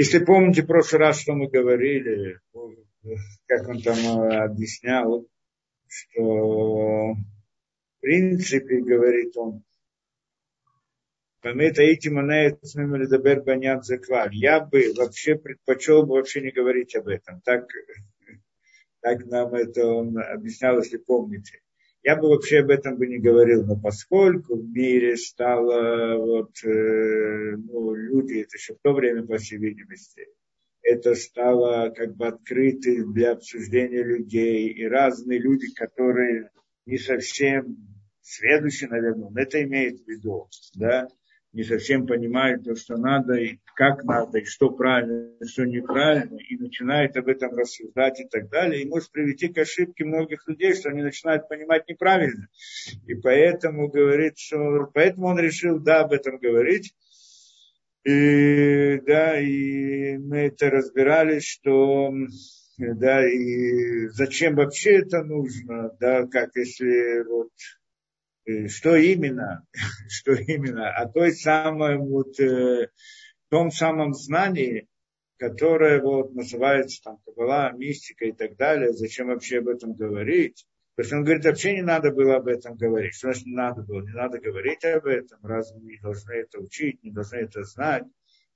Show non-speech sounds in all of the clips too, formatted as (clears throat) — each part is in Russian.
Если помните в прошлый раз, что мы говорили, как он там объяснял, что в принципе, говорит он. Я бы вообще предпочел бы вообще не говорить об этом. Так, так нам это он объяснял, если помните. Я бы вообще об этом бы не говорил, но поскольку в мире стало вот, э, ну, люди, это еще в то время, по всей видимости, это стало как бы открыто для обсуждения людей, и разные люди, которые не совсем следующие, наверное, он это имеет в виду, да, не совсем понимает то, что надо, и как надо, и что правильно, и что неправильно, и начинает об этом рассуждать и так далее, и может привести к ошибке многих людей, что они начинают понимать неправильно. И поэтому говорит, что поэтому он решил, да, об этом говорить. И, да, и мы это разбирали, что да, и зачем вообще это нужно, да, как если вот что именно, (laughs) что именно, о той самой вот, э, том самом знании, которое вот называется там Кабала, мистика и так далее, зачем вообще об этом говорить? Потому что он говорит, вообще не надо было об этом говорить. Что значит не надо было? Не надо говорить об этом. Разве не должны это учить, не должны это знать?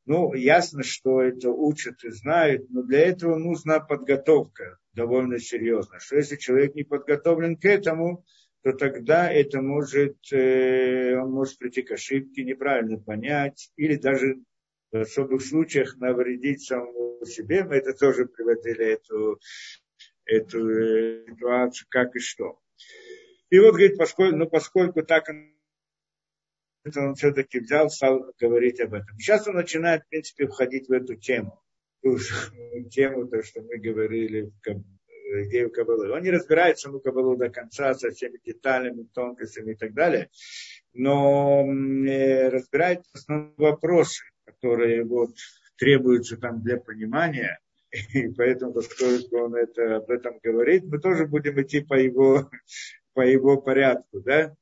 Ну, ясно, что это учат и знают, но для этого нужна подготовка довольно серьезная. Что если человек не подготовлен к этому, то тогда это может, э, он может прийти к ошибке, неправильно понять, или даже в особых случаях навредить самому себе. Мы это тоже приводили, эту, эту э, ситуацию, как и что. И вот, говорит, поскольку, ну, поскольку так он все-таки взял, стал говорить об этом. Сейчас он начинает, в принципе, входить в эту тему. Ту (laughs) тему, то, что мы говорили идею Кабалы. Он не разбирает саму Кабалу до конца со всеми деталями, тонкостями и так далее, но разбирает основные вопросы, которые вот требуются там для понимания, и поэтому, поскольку он это, об этом говорит, мы тоже будем идти по его, по его порядку, да?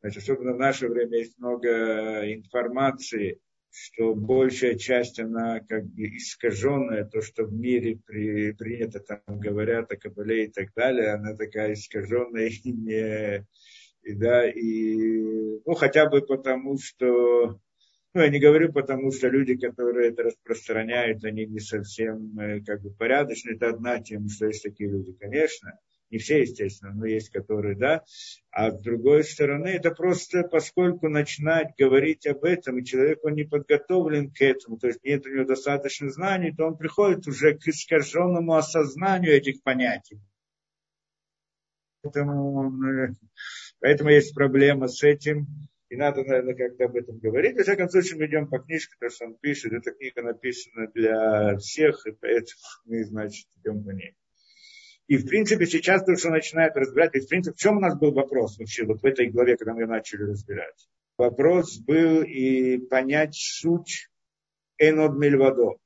Значит, особенно в наше время есть много информации, что большая часть, она как бы искаженная, то, что в мире при, принято, там говорят о Кабале и так далее, она такая искаженная и не, и, да, и, ну, хотя бы потому, что, ну, я не говорю потому, что люди, которые это распространяют, они не совсем, э, как бы, порядочны, это одна тема, что есть такие люди, конечно, не все, естественно, но есть которые, да. А с другой стороны, это просто поскольку начинать говорить об этом, и человек, он не подготовлен к этому, то есть нет у него достаточно знаний, то он приходит уже к искаженному осознанию этих понятий. Поэтому, э, поэтому есть проблема с этим. И надо, наверное, как-то об этом говорить. Во всяком случае, мы идем по книжке, то, что он пишет. Эта книга написана для всех, и поэтому мы, значит, идем по ней. И, в принципе, сейчас то, что начинает разбирать, и, в принципе, в чем у нас был вопрос вообще, вот в этой главе, когда мы начали разбирать? Вопрос был и понять суть Энод Мельвадо,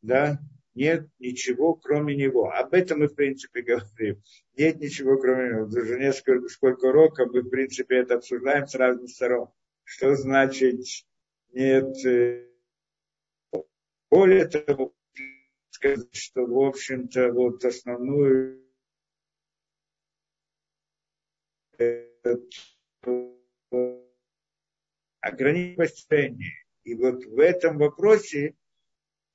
да? Нет ничего, кроме него. Об этом мы, в принципе, говорим. Нет ничего, кроме него. Даже несколько, сколько уроков мы, в принципе, это обсуждаем с разных сторон. Что значит нет... Э, более того, сказать, что, в общем-то, вот основную ограничение. И вот в этом вопросе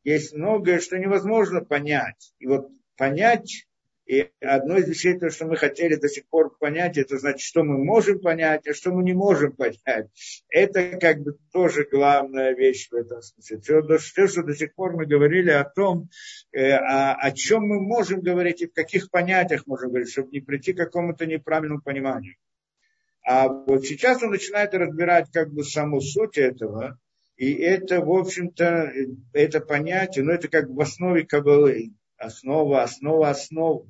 есть многое, что невозможно понять. И вот понять и одно из вещей, то, что мы хотели до сих пор понять, это значит, что мы можем понять, а что мы не можем понять. Это как бы тоже главная вещь в этом смысле. Все, что до сих пор мы говорили о том, э, о, о чем мы можем говорить и в каких понятиях можем говорить, чтобы не прийти к какому-то неправильному пониманию. А вот сейчас он начинает разбирать как бы саму суть этого, и это, в общем-то, это понятие, но это как в основе кабалы основа, основа основ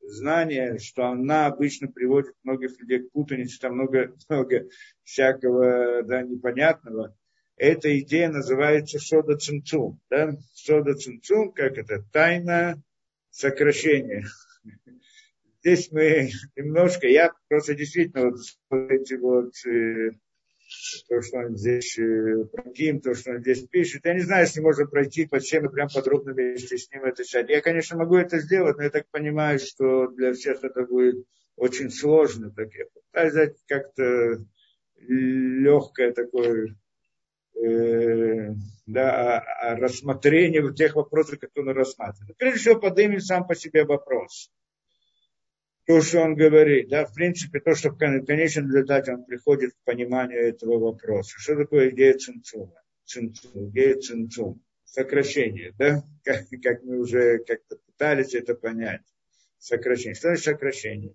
знания, что она обычно приводит многих людей к путанице, там много, (laughs) много всякого да, непонятного. Эта идея называется сода цинцум. Да? Сода цинцум, как это, тайна сокращения. (laughs) Здесь мы немножко, я просто действительно вот эти вот э, то, что он здесь э, Проким, то, что он здесь пишет. Я не знаю, если можно пройти по всем прям подробно вместе с ним это читать. Я, конечно, могу это сделать, но я так понимаю, что для всех это будет очень сложно. Так я пытаюсь как-то легкое такое э, да, рассмотрение тех вопросов, которые он рассматривает. Прежде всего, поднимем сам по себе вопрос то, что он говорит, да, в принципе, то, что в конечном результате он приходит к пониманию этого вопроса. Что такое идея цинцума? Цинцум, идея цинцум. Сокращение, да, (laughs) как, как мы уже как-то пытались это понять. Сокращение. Что значит сокращение?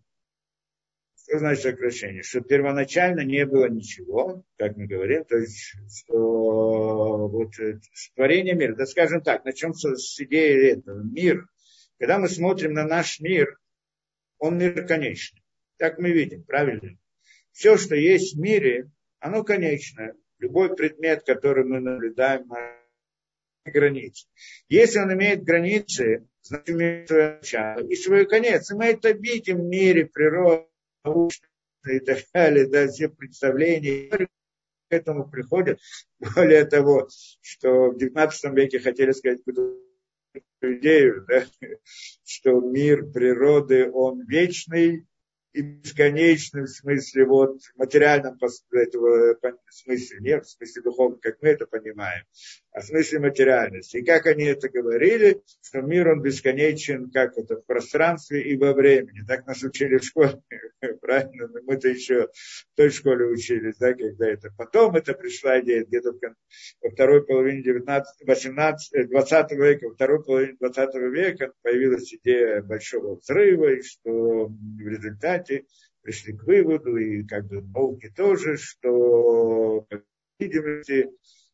Что значит сокращение? Что первоначально не было ничего, как мы говорим, то есть, что вот творение мира, да скажем так, начнем с, с идеи этого. Мир, когда мы смотрим на наш мир, он мир конечный. Так мы видим, правильно? Все, что есть в мире, оно конечное. Любой предмет, который мы наблюдаем, на границе. Если он имеет границы, значит, имеет свое начало и свой конец. И мы это видим в мире, природе, и так далее, да, все представления к этому приходят. Более того, что в 19 веке хотели сказать идею, да, (laughs) что мир природы, он вечный, и бесконечным в смысле вот материальном этого смысле, нет в смысле духовном, как мы это понимаем, а в смысле материальности. И как они это говорили, что мир он бесконечен, как это в пространстве и во времени. Так нас учили в школе, (laughs) правильно? Но мы-то еще в той школе учились, да, когда это. Потом это пришла идея где-то во второй половине 19, 18, 20 века, во второй половине 20 века появилась идея большого взрыва, и что в результате результате пришли к выводу, и как бы науки тоже, что, видимости,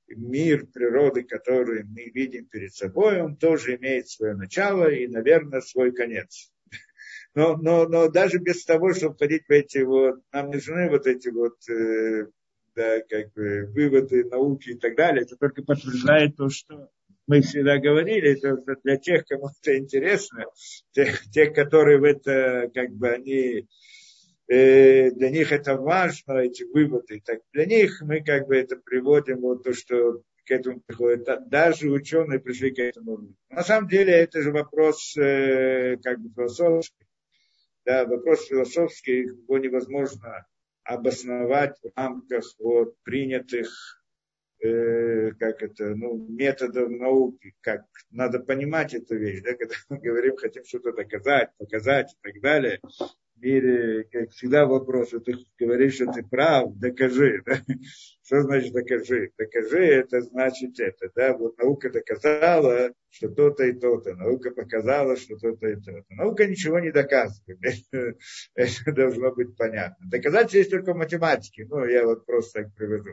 мир природы, который мы видим перед собой, он тоже имеет свое начало и, наверное, свой конец. Но, но, но даже без того, чтобы входить в эти вот, нам нужны вот эти вот э, да, как бы выводы науки и так далее, это только подтверждает то, что мы всегда говорили, это для тех, кому это интересно, тех, тех которые в это, как бы, они, э, для них это важно, эти выводы, так для них мы как бы это приводим, вот то, что к этому приходит. Даже ученые пришли к этому. На самом деле это же вопрос э, как бы философский. Да, вопрос философский, его невозможно обосновать в рамках вот, принятых Э, как это, ну, методов науки, как надо понимать эту вещь, да, когда мы говорим, хотим что-то доказать, показать и так далее. Мире, как всегда, вопрос, ты говоришь, что ты прав, докажи. Да? Что значит докажи? Докажи, это значит это. Да? Вот наука доказала, что то-то и то-то. Наука показала, что то-то и то-то. Наука ничего не доказывает. (laughs) Это, должно быть понятно. Доказательство есть только в математике. Ну, я вот просто так приведу.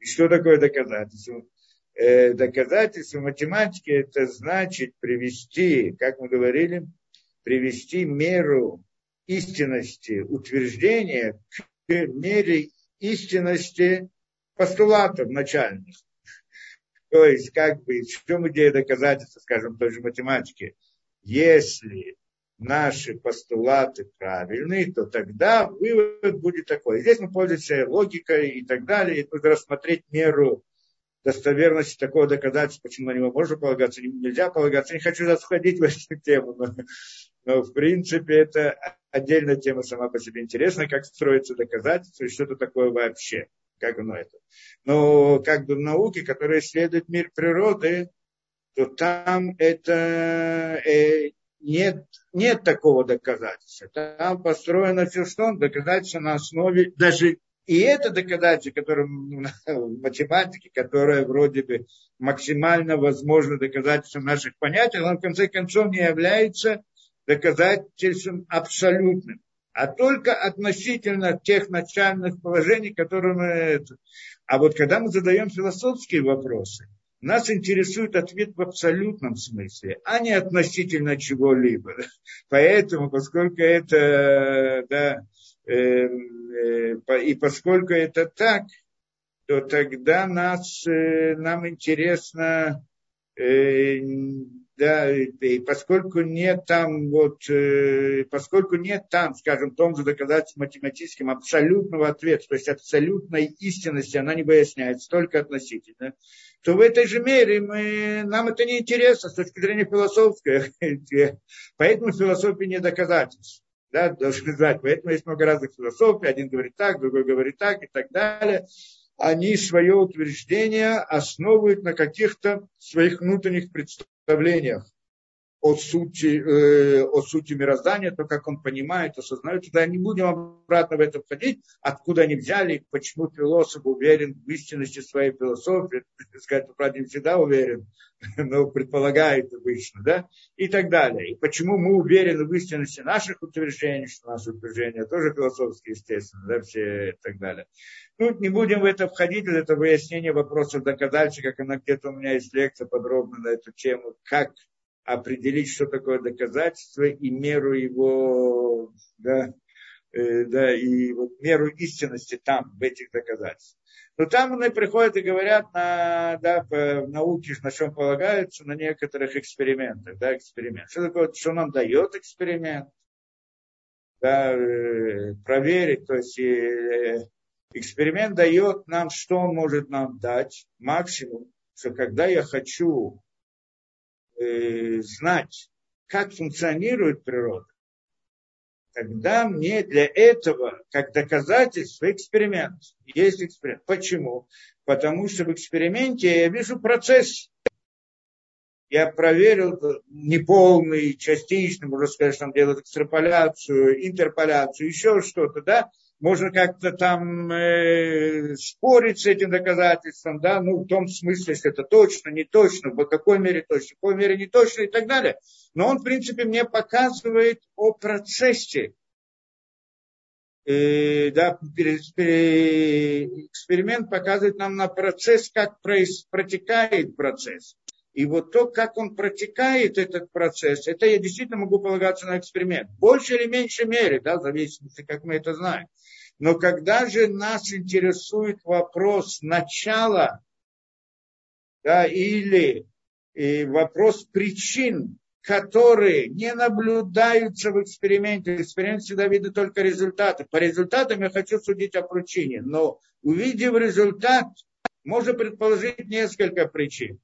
И что такое доказательство? Э, доказательство математики это значит привести, как мы говорили, привести меру истинности утверждения к мере истинности постулатов начальных. То есть, как бы, в чем идея доказательства, скажем, той же математики? Если наши постулаты правильные, то тогда вывод будет такой. Здесь мы пользуемся логикой и так далее. И нужно рассмотреть меру достоверности такого доказательства, почему на него можно полагаться, нельзя полагаться. Не хочу засходить в эту тему, но, но в принципе это отдельная тема сама по себе интересная, как строится доказательство и что это такое вообще, как оно это. Но как бы в науке, которая исследует мир природы, то там это э, нет, нет такого доказательства. Там построено все, что он доказательство на основе, даже и это доказательство, которое в математике, которое вроде бы максимально возможно доказательством наших понятий, оно в конце концов не является доказательством абсолютным, а только относительно тех начальных положений, которые мы... А вот когда мы задаем философские вопросы, нас интересует ответ в абсолютном смысле, а не относительно чего-либо. Поэтому, поскольку это, да, э, э, и поскольку это так, то тогда нас, э, нам интересно, э, да, и поскольку нет там вот, э, поскольку нет там, скажем, том же доказательстве математическим абсолютного ответа, то есть абсолютной истинности, она не выясняется, только относительно, то в этой же мере мы, нам это не интересно с точки зрения философской, (laughs) поэтому философия не доказательство. Да, должны знать. Поэтому есть много разных философий. Один говорит так, другой говорит так и так далее они свое утверждение основывают на каких-то своих внутренних представлениях о сути, э, о сути мироздания, то, как он понимает, осознает. Тогда не будем обратно в это входить, откуда они взяли, почему философ уверен в истинности своей философии. Сказать, правда, не всегда уверен, (laughs) но предполагает обычно, да, и так далее. И почему мы уверены в истинности наших утверждений, что наши утверждения тоже философские, естественно, да, все и так далее. Ну, не будем в это входить, это выяснение вопросов доказательства, как она где-то у меня есть лекция подробно на эту тему, как определить, что такое доказательство и меру его, да, э, да, и вот меру истинности там, в этих доказательствах. Но там они приходят и говорят на, да, по науке, на чем полагаются, на некоторых экспериментах, да, эксперимент. Что такое, что нам дает эксперимент? Да, э, проверить, то есть э, эксперимент дает нам, что он может нам дать, максимум, что когда я хочу э, знать, как функционирует природа, тогда мне для этого, как доказательство, эксперимент. Есть эксперимент. Почему? Потому что в эксперименте я вижу процесс. Я проверил неполный, частичный, можно сказать, что там делают экстраполяцию, интерполяцию, еще что-то, да, можно как-то там э, спорить с этим доказательством, да, ну, в том смысле, если это точно, не точно, в какой мере точно, в какой мере не точно и так далее. Но он, в принципе, мне показывает о процессе, э, да, эксперимент показывает нам на процесс, как протекает процесс. И вот то, как он протекает, этот процесс, это я действительно могу полагаться на эксперимент. В большей или меньшей мере, да, в зависимости, как мы это знаем. Но когда же нас интересует вопрос начала, да, или и вопрос причин, которые не наблюдаются в эксперименте. Эксперимент всегда видит только результаты. По результатам я хочу судить о причине, но увидев результат, можно предположить несколько причин.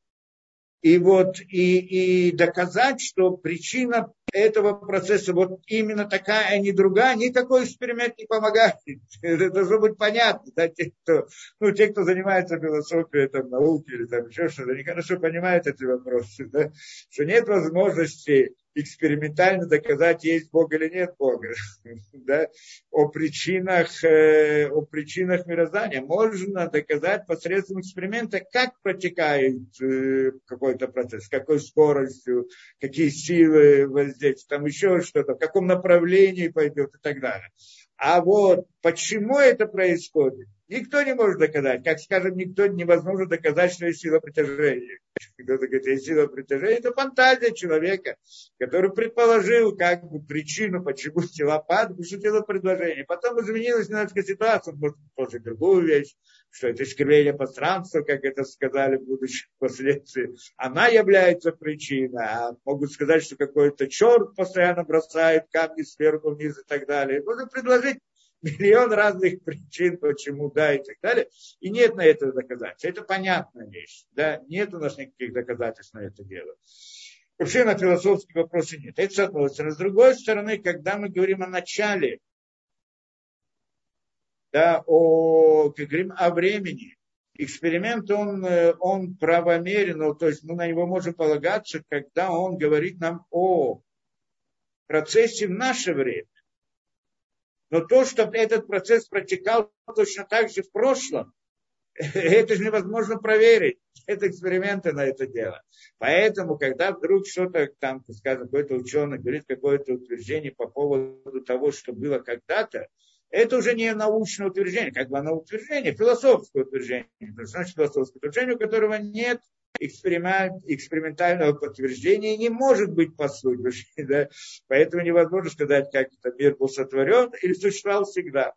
И вот и, и доказать, что причина этого процесса вот именно такая, а не другая, никакой эксперимент не помогает. (laughs) Это должно быть понятно. Да, те, кто, ну, те, кто занимается философией, там, науки или там еще что-то, они хорошо понимают эти вопросы. Да, что нет возможности экспериментально доказать, есть Бог или нет Бога. (laughs) да, о, причинах, э, о причинах мироздания. Можно доказать посредством эксперимента, как протекает э, какой-то процесс, с какой скоростью, какие силы воздействуют, там еще что-то, в каком направлении пойдет и так далее. А вот почему это происходит, никто не может доказать. Как скажем, никто невозможно доказать, что есть сила притяжения. Кто-то говорит, есть сила притяжения, это фантазия человека, который предположил как бы причину, почему (laughs) тела падают, пошутил предложение. Потом изменилась немножко ситуация, он может предположить другую вещь, что это искривление пространства, как это сказали в будущем (laughs) впоследствии, она является причиной. А могут сказать, что какой-то черт постоянно бросает камни сверху вниз и так далее. Можно предложить миллион разных причин, почему да и так далее. И нет на это доказательств. Это понятная вещь. Да? Нет у нас никаких доказательств на это дело. Вообще на философские вопросы нет. Это с одной стороны. С другой стороны, когда мы говорим о начале да, о, как говорим, о времени. Эксперимент, он, э, он правомерен, то есть мы на него можем полагаться, когда он говорит нам о процессе в наше время. Но то, что этот процесс протекал точно так же в прошлом, (laughs) это же невозможно проверить. Это эксперименты на это дело. Поэтому, когда вдруг что-то там, скажем, какой-то ученый говорит какое-то утверждение по поводу того, что было когда-то, это уже не научное утверждение, как бы оно утверждение, философское утверждение. Это значит философское утверждение, у которого нет эксперимент, экспериментального подтверждения не может быть по сути. Да? Поэтому невозможно сказать, как этот мир был сотворен или существовал всегда.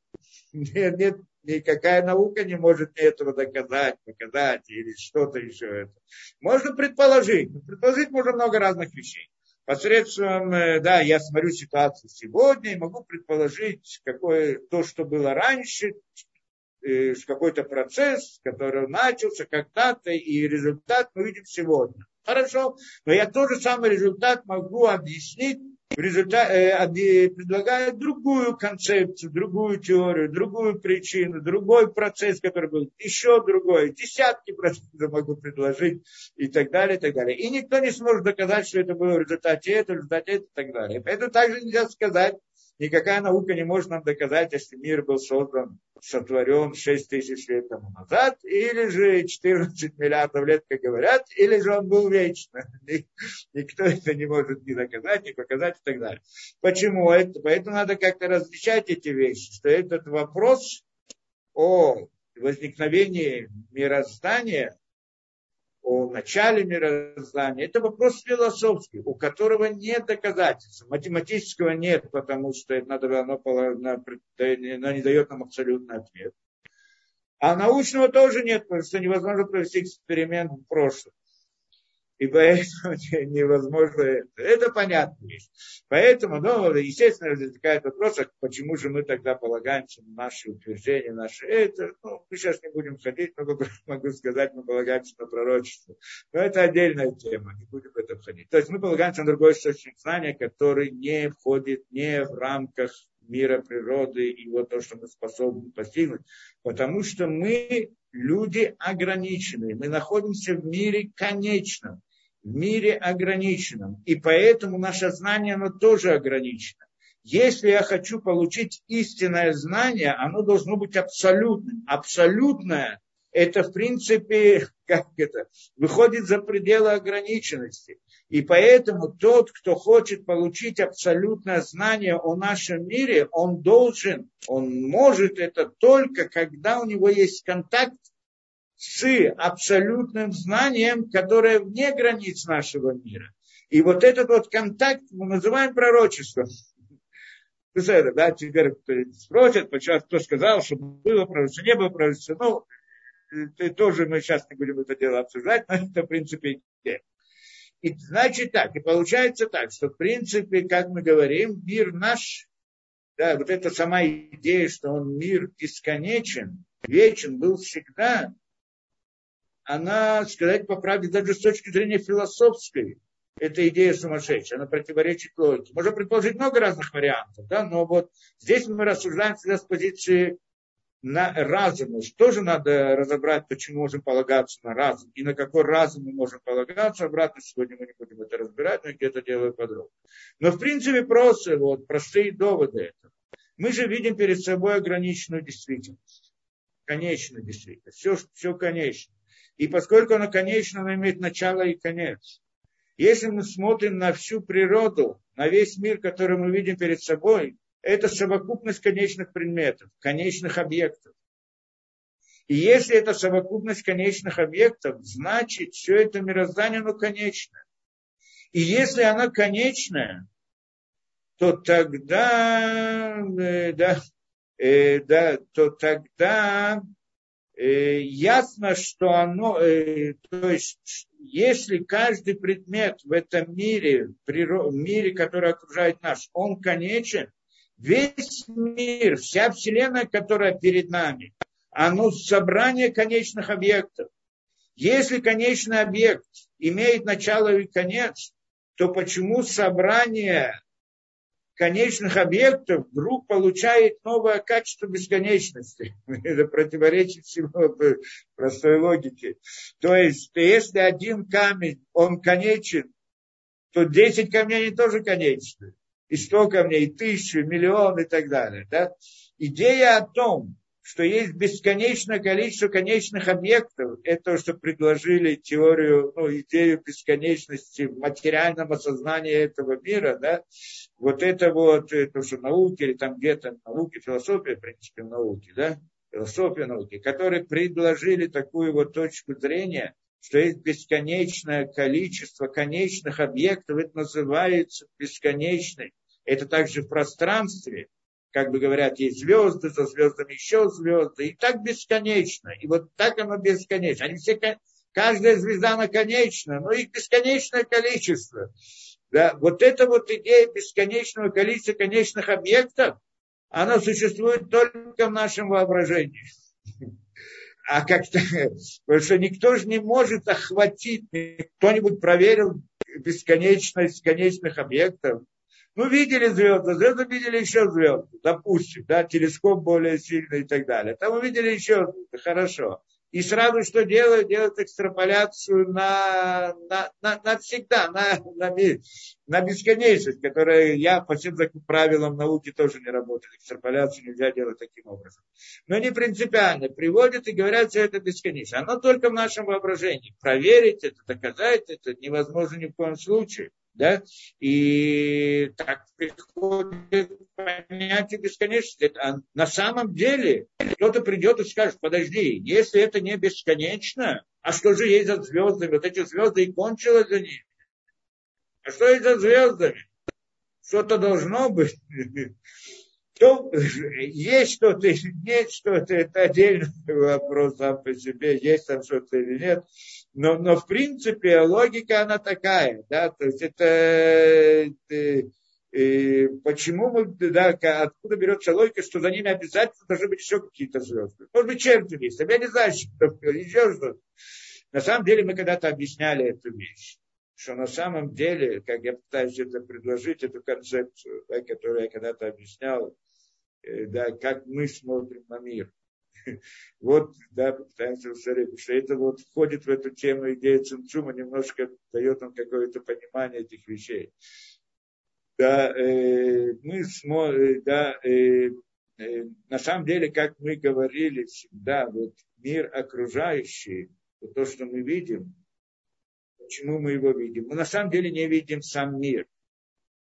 Нет, нет, никакая наука не может этого доказать, показать или что-то еще. Это. Можно предположить. Предположить можно много разных вещей. Посредством, э, да, я смотрю ситуацию сегодня и могу предположить какое, то, что было раньше, э, какой-то процесс, который начался когда-то, и результат мы видим сегодня. Хорошо, но я тот же самый результат могу объяснить в результате, э, предлагает другую концепцию, другую теорию, другую причину, другой процесс, который был еще другой, десятки процессов могу предложить и так далее, и так далее. И никто не сможет доказать, что это было в результате этого, в результате этого и так далее. Поэтому также нельзя сказать, никакая наука не может нам доказать, если мир был создан, сотворен 6 тысяч лет тому назад, или же 14 миллиардов лет, как говорят, или же он был вечно. Никто (laughs) это не может ни доказать, ни показать и так далее. Почему? Это, поэтому надо как-то различать эти вещи, что этот вопрос о возникновении мироздания о начале мироздания, это вопрос философский, у которого нет доказательств. Математического нет, потому что это надо, оно, оно не дает нам абсолютный ответ. А научного тоже нет, потому что невозможно провести эксперимент в прошлом и поэтому (laughs) невозможно это. Понятная вещь. Поэтому, ну, естественно, возникает вопрос, а почему же мы тогда полагаемся на наши утверждения, наши это, ну, мы сейчас не будем ходить, но (laughs) могу сказать, мы полагаемся на пророчество. Но это отдельная тема, не будем в это входить. То есть мы полагаемся на другой источник знания, который не входит не в рамках мира природы и вот то, что мы способны постигнуть, потому что мы люди ограниченные, мы находимся в мире конечном в мире ограниченном. И поэтому наше знание, оно тоже ограничено. Если я хочу получить истинное знание, оно должно быть абсолютным. Абсолютное – это, в принципе, (laughs) как это, выходит за пределы ограниченности. И поэтому тот, кто хочет получить абсолютное знание о нашем мире, он должен, он может это только, когда у него есть контакт с абсолютным знанием, которое вне границ нашего мира. И вот этот вот контакт мы называем пророчеством. Да, теперь спросят, почему кто сказал, что было пророчество, не было пророчества. Ну, это тоже мы сейчас не будем это дело обсуждать, но это в принципе идея. И значит так, и получается так, что в принципе, как мы говорим, мир наш, да, вот эта сама идея, что он мир бесконечен, вечен, был всегда, она, сказать по правде, даже с точки зрения философской, эта идея сумасшедшая, она противоречит логике. Можно предположить много разных вариантов, да, но вот здесь мы рассуждаем всегда с позиции на разума. Тоже надо разобрать, почему можем полагаться на разум и на какой разум мы можем полагаться. Обратно сегодня мы не будем это разбирать, но где-то делаю подробно. Но в принципе просто вот простые доводы этого. Мы же видим перед собой ограниченную действительность. Конечную действительность. Все, все конечно. И поскольку оно конечно, оно имеет начало и конец. Если мы смотрим на всю природу, на весь мир, который мы видим перед собой, это совокупность конечных предметов, конечных объектов. И если это совокупность конечных объектов, значит, все это мироздание, оно конечное. И если оно конечное, то тогда, э, да, э, да, то тогда ясно, что оно, э, то есть, если каждый предмет в этом мире, в мире, который окружает нас, он конечен, весь мир, вся Вселенная, которая перед нами, оно собрание конечных объектов. Если конечный объект имеет начало и конец, то почему собрание конечных объектов вдруг получает новое качество бесконечности. (laughs) Это противоречит всего простой логике. То есть, если один камень, он конечен, то 10 камней тоже конечны. И 100 камней, и тысячу, миллион и так далее. Да? Идея о том, что есть бесконечное количество конечных объектов. Это то, что предложили теорию, ну, идею бесконечности в материальном осознании этого мира, да, вот это вот, то, что науки, или там где-то науки, философия, в принципе, науки, да, философия науки, которые предложили такую вот точку зрения, что есть бесконечное количество конечных объектов, это называется бесконечной. Это также в пространстве, как бы говорят, есть звезды, за звездами еще звезды, и так бесконечно. И вот так оно бесконечно. Они все, каждая звезда она конечна, но их бесконечное количество. Да, вот эта вот идея бесконечного количества конечных объектов, она существует только в нашем воображении. А как-то, потому что никто же не может охватить, кто-нибудь проверил бесконечность конечных объектов. Ну, видели звезды, звезды видели еще звезды, допустим, да, телескоп более сильный и так далее. Там увидели еще звезды, хорошо. И сразу что делают? Делают экстраполяцию на, на, на, на всегда, на, на, на бесконечность, которая я по всем правилам науки тоже не работает. Экстраполяцию нельзя делать таким образом. Но не принципиально. Приводят и говорят, что это бесконечно. Оно только в нашем воображении. Проверить это, доказать это невозможно ни в коем случае да, и так приходит понятие бесконечности. А на самом деле кто-то придет и скажет, подожди, если это не бесконечно, а что же есть за звездами? Вот эти звезды и кончилось за ними. А что есть за звездами? Что-то должно быть. (laughs) То, (laughs) есть что-то или нет что-то, это отдельный (laughs) вопрос сам по себе, есть там что-то или нет. Но, но в принципе логика она такая, да, то есть это, это и почему мы, да, откуда берется логика, что за ними обязательно должны быть еще какие-то звезды. Может быть, черти есть, я не знаю, что еще что-то. На самом деле мы когда-то объясняли эту вещь, что на самом деле, как я пытаюсь это предложить, эту концепцию, да, которую я когда-то объяснял, э, да, как мы смотрим на мир. (laughs) Вот, да, пытаемся повторить, что это вот входит в эту тему идея Цинцума, немножко дает нам какое-то понимание этих вещей. Да, э, мы смотрим, да, э, э, на самом деле, как мы говорили всегда, вот мир окружающий, то, что мы видим, почему мы его видим? Мы на самом деле не видим сам мир.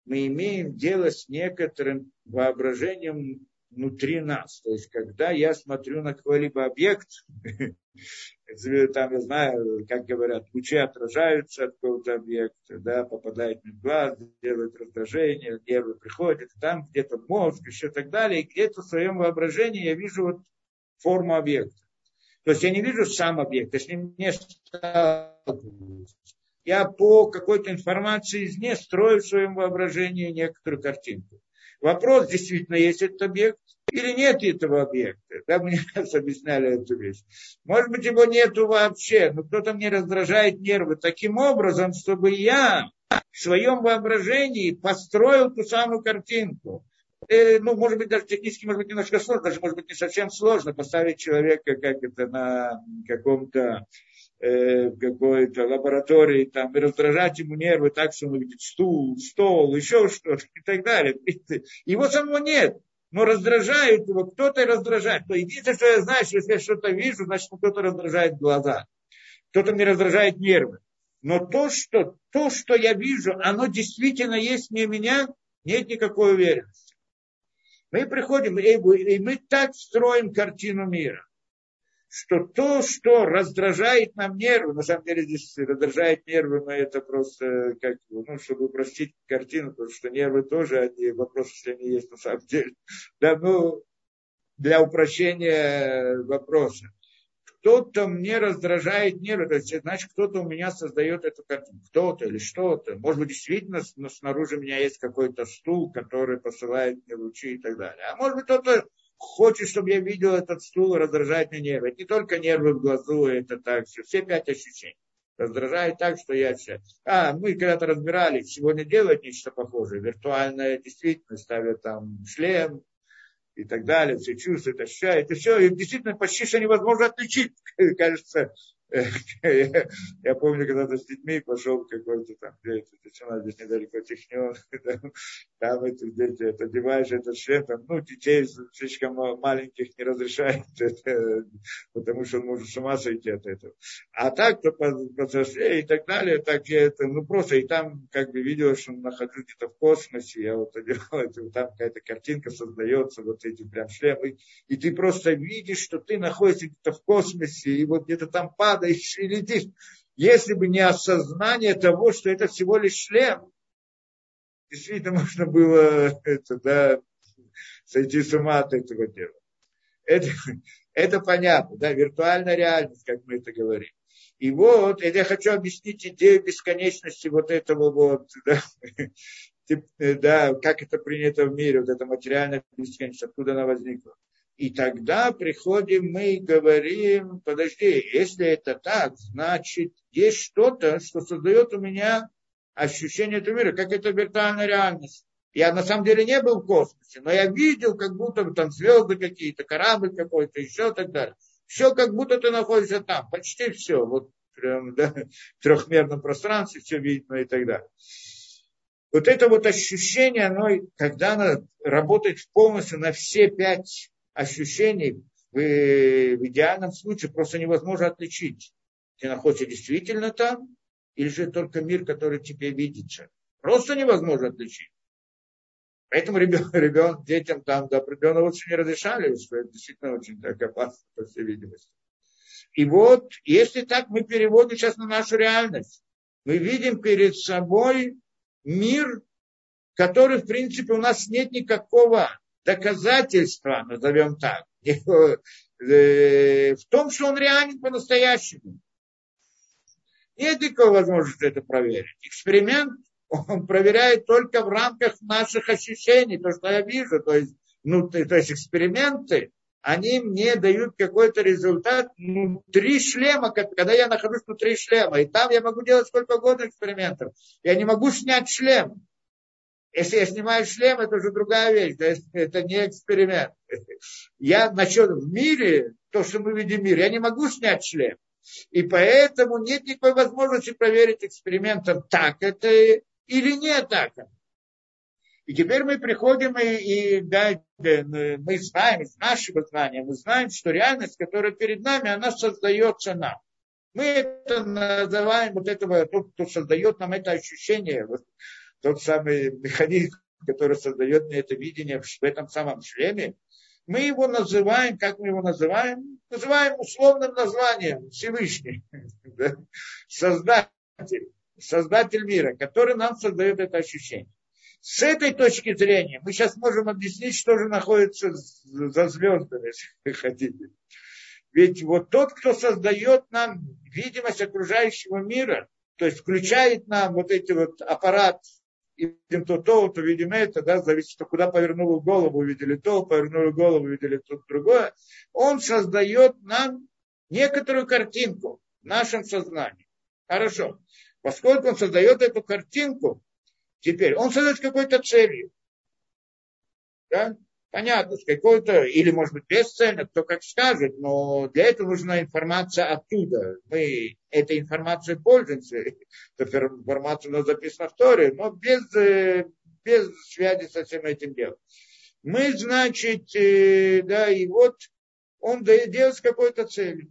Мы имеем дело с некоторым воображением внутри нас. То есть, когда я смотрю на какой-либо объект, (laughs) там, я знаю, как говорят, лучи отражаются от какого-то объекта, да, попадают в глаз, делают раздражение, нервы приходят, там где-то мозг, еще так далее, и где-то в своем воображении я вижу вот форму объекта. То есть я не вижу сам объект, я с ним не сталкиваюсь. Я по какой-то информации извне строю в своем воображении некоторую картинку. Вопрос, действительно есть этот объект или нет этого объекта. Да, мне (laughs) раз объясняли эту вещь. Может быть, его нету вообще, но кто-то мне раздражает нервы таким образом, чтобы я в своем воображении построил ту самую картинку. И, э, ну, может быть, даже технически, может быть, немножко сложно, даже, может быть, не совсем сложно поставить человека, как это, на каком-то э, какой-то лаборатории там, и раздражать ему нервы так, что он видит стул, стол, еще что-то и так далее. Его самого нет, но раздражает его, кто-то раздражает. То единственное, что я знаю, что если я что-то вижу, значит, кто-то раздражает глаза, кто-то мне раздражает нервы. Но то что, то, что я вижу, оно действительно есть не меня, нет никакой уверенности. Мы приходим, и мы так строим картину мира что то, что раздражает нам нервы, на самом деле здесь раздражает нервы, но это просто, как, ну, чтобы упростить картину, потому что нервы тоже, они, вопрос, если они есть на самом деле. Да, ну, для упрощения вопроса. Кто-то мне раздражает нервы, то есть, значит, кто-то у меня создает эту картину. Кто-то или что-то. Может быть, действительно, снаружи меня есть какой-то стул, который посылает мне лучи и так далее. А может быть, кто-то хочет, чтобы я видел этот стул, раздражает мне нервы. Не только нервы в глазу, это так все, все пять ощущений. Раздражает так, что я все. А, мы когда-то разбирали, сегодня делают нечто похожее. Виртуальная действительность, ставят там шлем и так далее, все чувствуют, ощущают. И все, и действительно почти что невозможно отличить, (laughs) кажется, Я помню, когда-то с детьми пошел какой-то там, где это начинал здесь недалеко Технион, (laughs) там эти дети, это одеваешь этот шлем, там, ну, детей слишком маленьких не разрешает, (laughs) это, потому что он может с ума сойти от этого. А так, то повзрослее и так далее, так я это, ну, просто, и там, как бы, видел, что нахожусь где-то в космосе, я вот одевал, (laughs) это, там какая-то картинка создается, вот эти прям шлемы, и ты просто видишь, что ты находишься где-то в космосе, и вот где-то там падаешь, падаешь и летишь. Если бы не осознание того, что это всего лишь шлем, действительно (laughs) можно было это, да, сойти с ума от этого дела. Это, (laughs) это понятно, да, виртуальная реальность, как мы это говорим. И вот, я хочу объяснить идею бесконечности вот этого вот, (laughs) да, э, да, как это принято в мире, вот эта материальная бесконечность, откуда она возникла. И тогда приходим мы и говорим, подожди, если это так, значит, есть что-то, что создает у меня ощущение этого мира, как это виртуальная реальность. Я на самом деле не был в космосе, но я видел, как будто там звезды какие-то, корабль какой-то, еще так далее. Все как будто ты находишься там, почти все. Вот прям, да, в трехмерном пространстве все видно и так далее. Вот это вот ощущение, оно, когда оно работает полностью на все пять ощущений, в, в идеальном случае просто невозможно отличить. Ты находишься действительно там, или же только мир, который тебе видится. Просто невозможно отличить. Поэтому ребен, (laughs) ребен, детям там до определенного очень разрешали, что это действительно очень так опасно, по всей видимости. И вот, если так мы переводим сейчас на нашу реальность, мы видим перед собой мир, который, в принципе, у нас нет никакого доказательства, назовем так, (laughs) э, в том, что он реален по-настоящему. Нет никакой возможности это проверить. Эксперимент он (laughs) проверяет только в рамках наших ощущений, то, что я вижу. То есть, ну, то, то есть эксперименты, они мне дают какой-то результат внутри шлема, когда я нахожусь внутри шлема. И там я могу делать сколько угодно экспериментов. Я не могу снять шлем. Если я снимаю шлем, это уже другая вещь. То есть это не эксперимент. Я насчет в мире, то, что мы видим в мире, я не могу снять шлем. И поэтому нет никакой возможности проверить экспериментом, так это или не так. И теперь мы приходим и, и да, мы знаем, из нашего знания, мы знаем, что реальность, которая перед нами, она создается нам. Мы это называем, вот этого, тот, кто создает нам это ощущение, тот самый механизм, который создает мне это видение в этом самом шлеме, мы его называем, как мы его называем? Называем условным названием Всевышний, (laughs) Создатель, Создатель мира, который нам создает это ощущение. С этой точки зрения мы сейчас можем объяснить, что же находится за звездами, (laughs) если хотите. Ведь вот тот, кто создает нам видимость окружающего мира, то есть включает нам вот эти вот аппарат видим то, то, то видим это, да, зависит, куда повернули голову, увидели то, повернули голову, увидели то, другое. Он создает нам некоторую картинку в нашем сознании. Хорошо. Поскольку он создает эту картинку, теперь он создает какой-то целью. Да? Понятно, с какой-то, или может быть бесцельно, кто как скажет, но для этого нужна информация оттуда. Мы этой информацией пользуемся, (laughs) эта информация у нас записана в Торе, но без, э, без связи со всем этим делом. Мы, значит, э, да, и вот он делает с какой-то целью.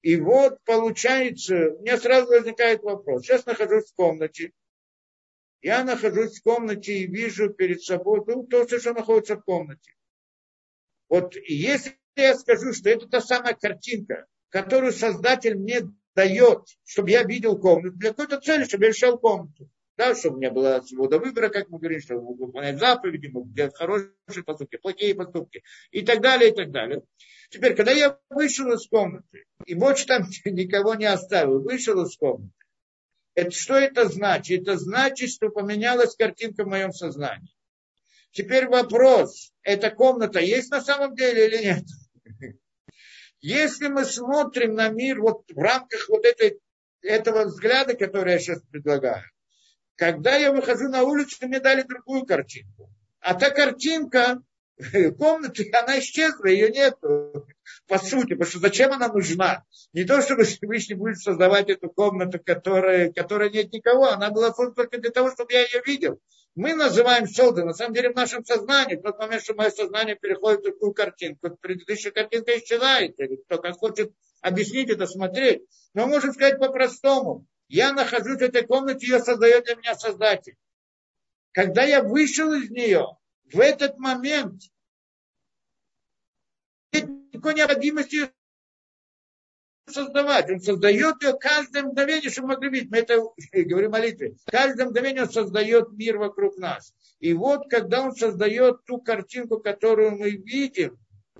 И вот получается, у меня сразу возникает вопрос. Сейчас нахожусь в комнате, я нахожусь в комнате и вижу перед собой ну, то, что находится в комнате. Вот если я скажу, что это та самая картинка, которую Создатель мне дает, чтобы я видел комнату, для какой-то цели, чтобы я решал комнату. Да, чтобы у меня была свобода выбора, как мы говорим, чтобы мог выполнять заповеди, делать хорошие поступки, плохие поступки и так далее, и так далее. Теперь, когда я вышел из комнаты, и больше там (laughs) никого не оставил, вышел из комнаты, это, что это значит? Это значит, что поменялась картинка в моем сознании. Теперь вопрос, эта комната есть на самом деле или нет? Если мы смотрим на мир вот в рамках вот этой, этого взгляда, который я сейчас предлагаю, когда я выхожу на улицу, мне дали другую картинку. А та картинка (laughs) комнаты, она исчезла, ее нет, по сути, потому что зачем она нужна? Не то, чтобы Всевышний будет создавать эту комнату, которая, которая нет никого, она была только для того, чтобы я ее видел. Мы называем создан, на самом деле в нашем сознании, в тот момент, что мое сознание переходит в такую картинку, предыдущая картинка исчезает, кто как хочет объяснить это, смотреть. Но можем сказать по-простому. Я нахожусь в этой комнате, ее создает для меня Создатель. Когда я вышел из нее, в этот момент нет никакой необходимости создавать. Он создает ее каждое мгновение, чтобы могли видеть. Мы это (laughs) говорим в молитве. Каждое мгновение он создает мир вокруг нас. И вот, когда он создает ту картинку, которую мы видим,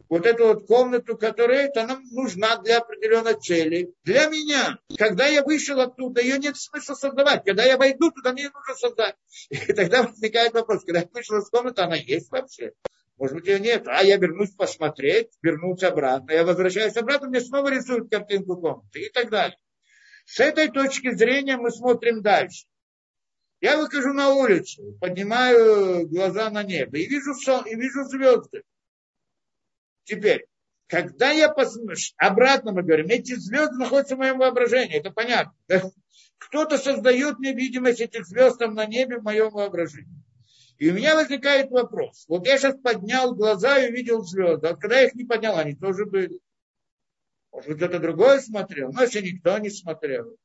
вот эту вот комнату, которая это, она нужна для определенной цели. Для меня. Когда я вышел оттуда, ее нет смысла создавать. Когда я войду туда, мне нужно создать. (laughs) И тогда возникает вопрос, когда я вышел из комнаты, она есть вообще? Может быть, ее нет. А я вернусь посмотреть, вернусь обратно. Я возвращаюсь обратно, мне снова рисуют картинку комнаты и так далее. С этой точки зрения мы смотрим дальше. Я выхожу на улицу, поднимаю глаза на небо и вижу, сон, и вижу звезды. Теперь, когда я посмотрю, обратно мы говорим, эти звезды находятся в моем воображении, это понятно. Кто-то создает мне видимость этих звезд там на небе в моем воображении. И у меня возникает вопрос. Вот я сейчас поднял глаза и увидел звезды. А когда я их не поднял, они тоже были. Может быть, кто-то другой смотрел. Но если никто не смотрел.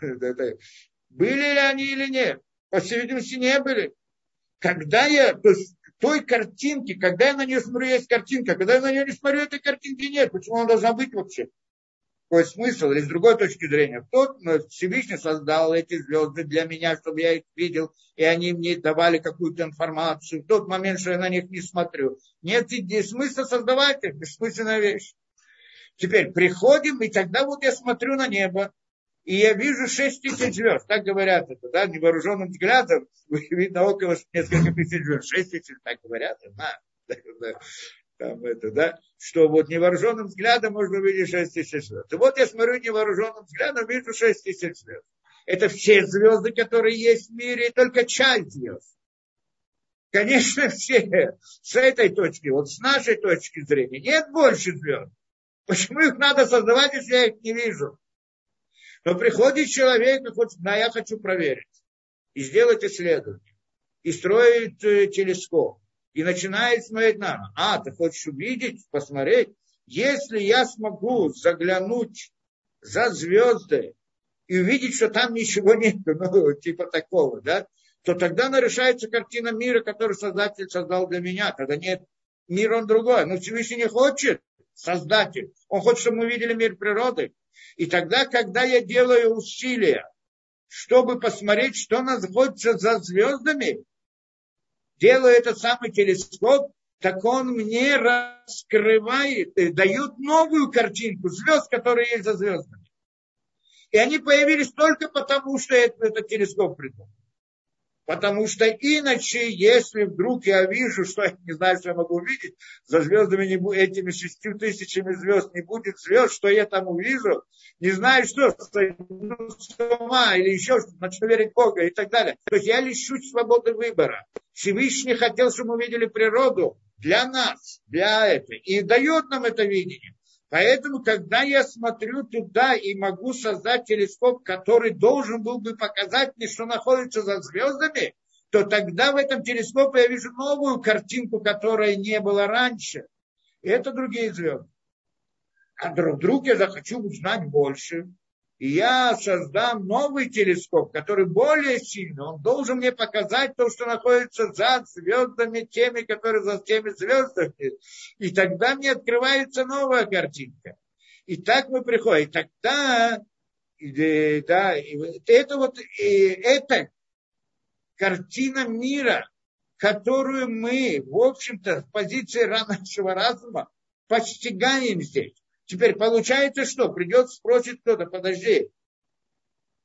(laughs) Были ли они или нет? По всей видимости, не были. Когда я, то есть той картинки, когда я на нее смотрю, есть картинка, когда я на нее не смотрю, этой картинки нет. Почему она должна быть вообще? Какой смысл? Или с другой точки зрения, тот Всевышний создал эти звезды для меня, чтобы я их видел, и они мне давали какую-то информацию. В тот момент, что я на них не смотрю. Нет смысла создавать их, бессмысленная вещь. Теперь приходим, и тогда вот я смотрю на небо, и я вижу 6 тысяч звезд. Так говорят это, да, невооруженным взглядом. (laughs) Видно около несколько тысяч звезд. 6 тысяч, так говорят. Да, там это, да, что вот невооруженным взглядом можно увидеть 6 тысяч звезд. И вот я смотрю невооруженным взглядом, вижу 6 тысяч звезд. Это все звезды, которые есть в мире, и только часть звезд. Конечно, все с этой точки, вот с нашей точки зрения, нет больше звезд. Почему их надо создавать, если я их не вижу? Но приходит человек и хочет, да, я хочу проверить. И сделать исследование. И строит э, телескоп. И начинает смотреть на А, ты хочешь увидеть, посмотреть? Если я смогу заглянуть за звезды и увидеть, что там ничего нет, (laughs) ну, типа такого, да, то тогда нарушается картина мира, который Создатель создал для меня. Тогда нет, мир он другой. Но Всевышний не хочет, Создатель. Он хочет, чтобы мы видели мир природы. И тогда, когда я делаю усилия, чтобы посмотреть, что находится за звездами, делаю этот самый телескоп, так он мне раскрывает, э, дает новую картинку звезд, которые есть за звездами. И они появились только потому, что этот телескоп придумал. Потому что иначе, если вдруг я вижу, что я не знаю, что я могу увидеть, за звездами не будет, этими шестью тысячами звезд не будет звезд, что я там увижу, не знаю что, ну, с ума или еще что начну верить Бога и так далее. То есть я лишусь свободы выбора. Всевышний хотел, чтобы мы увидели природу для нас, для этого, и дает нам это видение. Поэтому, когда я смотрю туда и могу создать телескоп, который должен был бы показать мне, что находится за звездами, то тогда в этом телескопе я вижу новую картинку, которая не была раньше. И это другие звезды. А вдруг я захочу узнать больше, и я создам новый телескоп, который более сильный. Он должен мне показать то, что находится за звездами, теми, которые за теми звездами. И тогда мне открывается новая картинка. И так мы приходим. И тогда, да, это вот, это картина мира, которую мы, в общем-то, в позиции нашего разума постигаем здесь. Теперь получается что? Придет, спросит кто-то, подожди,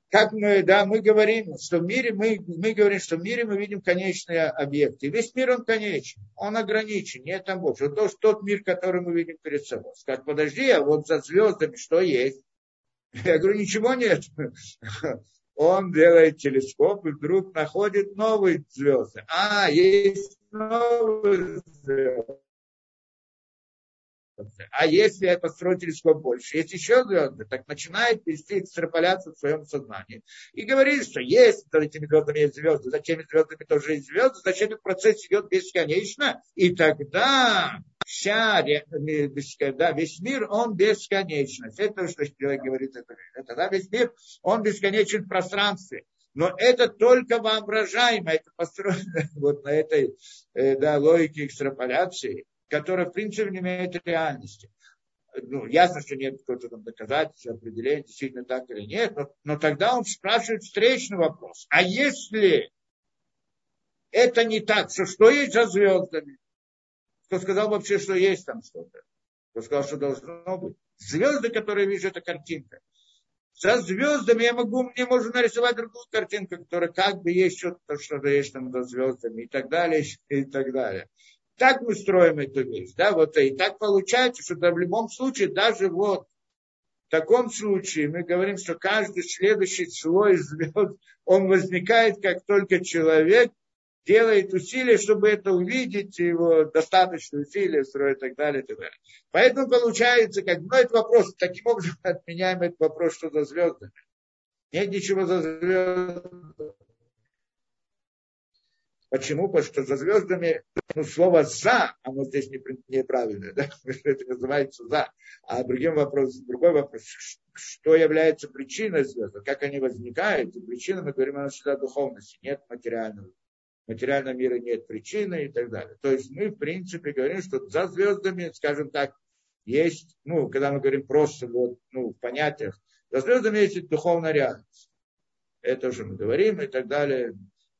как мы, да, мы говорим, что в мире, мы, мы говорим, что в мире мы видим конечные объекты. Весь мир, он конечен, он ограничен, нет там больше. Вот тот, тот мир, который мы видим перед собой. Скажет, подожди, а вот за звездами что есть? (laughs) Я говорю, ничего нет. (laughs) Он делает телескоп и вдруг находит новые звезды. А, есть новые звезды. А если я построю телескоп больше, есть еще звезды, так начинает вести экстраполяцию в своем сознании. И говорит, что есть за этими звездами есть звезды, за теми звездами тоже есть звезды, значит этот процесс идет бесконечно, и тогда вся, да, весь мир, он бесконечность. Это что человек говорит, это, это да, весь мир, он бесконечен в пространстве. Но это только воображаемо, это построено (laughs) вот на этой э, да, логике экстраполяции которая, в принципе, не имеет реальности. ну, ясно, что нет какого-то там доказательства, определения, действительно так или нет, но, но тогда он спрашивает встречный вопрос. А если это не так, что что есть за звездами? Кто сказал вообще, что есть там что-то? Кто сказал, что должно быть? Звезды, которые вижу, это картинка. За звездами я могу, мне можно нарисовать другую картинку, которая как бы есть что-то, что-то есть там за звездами и так далее, и так далее. Так мы строим эту вещь, да, вот и так получается, что да, в любом случае, даже вот в таком случае мы говорим, что каждый следующий слой звезд, он возникает, как только человек делает усилия, чтобы это увидеть, его достаточно усилия строить и так далее, и так далее. Поэтому получается, как ну, этот вопрос, таким образом (laughs) отменяем этот вопрос, что за звезды. Нет ничего за звезды. Почему? Потому что за звездами ну, слово «за», оно здесь неправильное, да? (laughs) это называется «за». А другим вопрос, другой вопрос, что является причиной звезд, как они возникают, и причина, мы говорим, она всегда духовности, нет материального в материальном мире нет причины и так далее. То есть мы, в принципе, говорим, что за звездами, скажем так, есть, ну, когда мы говорим просто вот, ну, в понятиях, за звездами есть духовная реальность. Это уже мы говорим и так далее.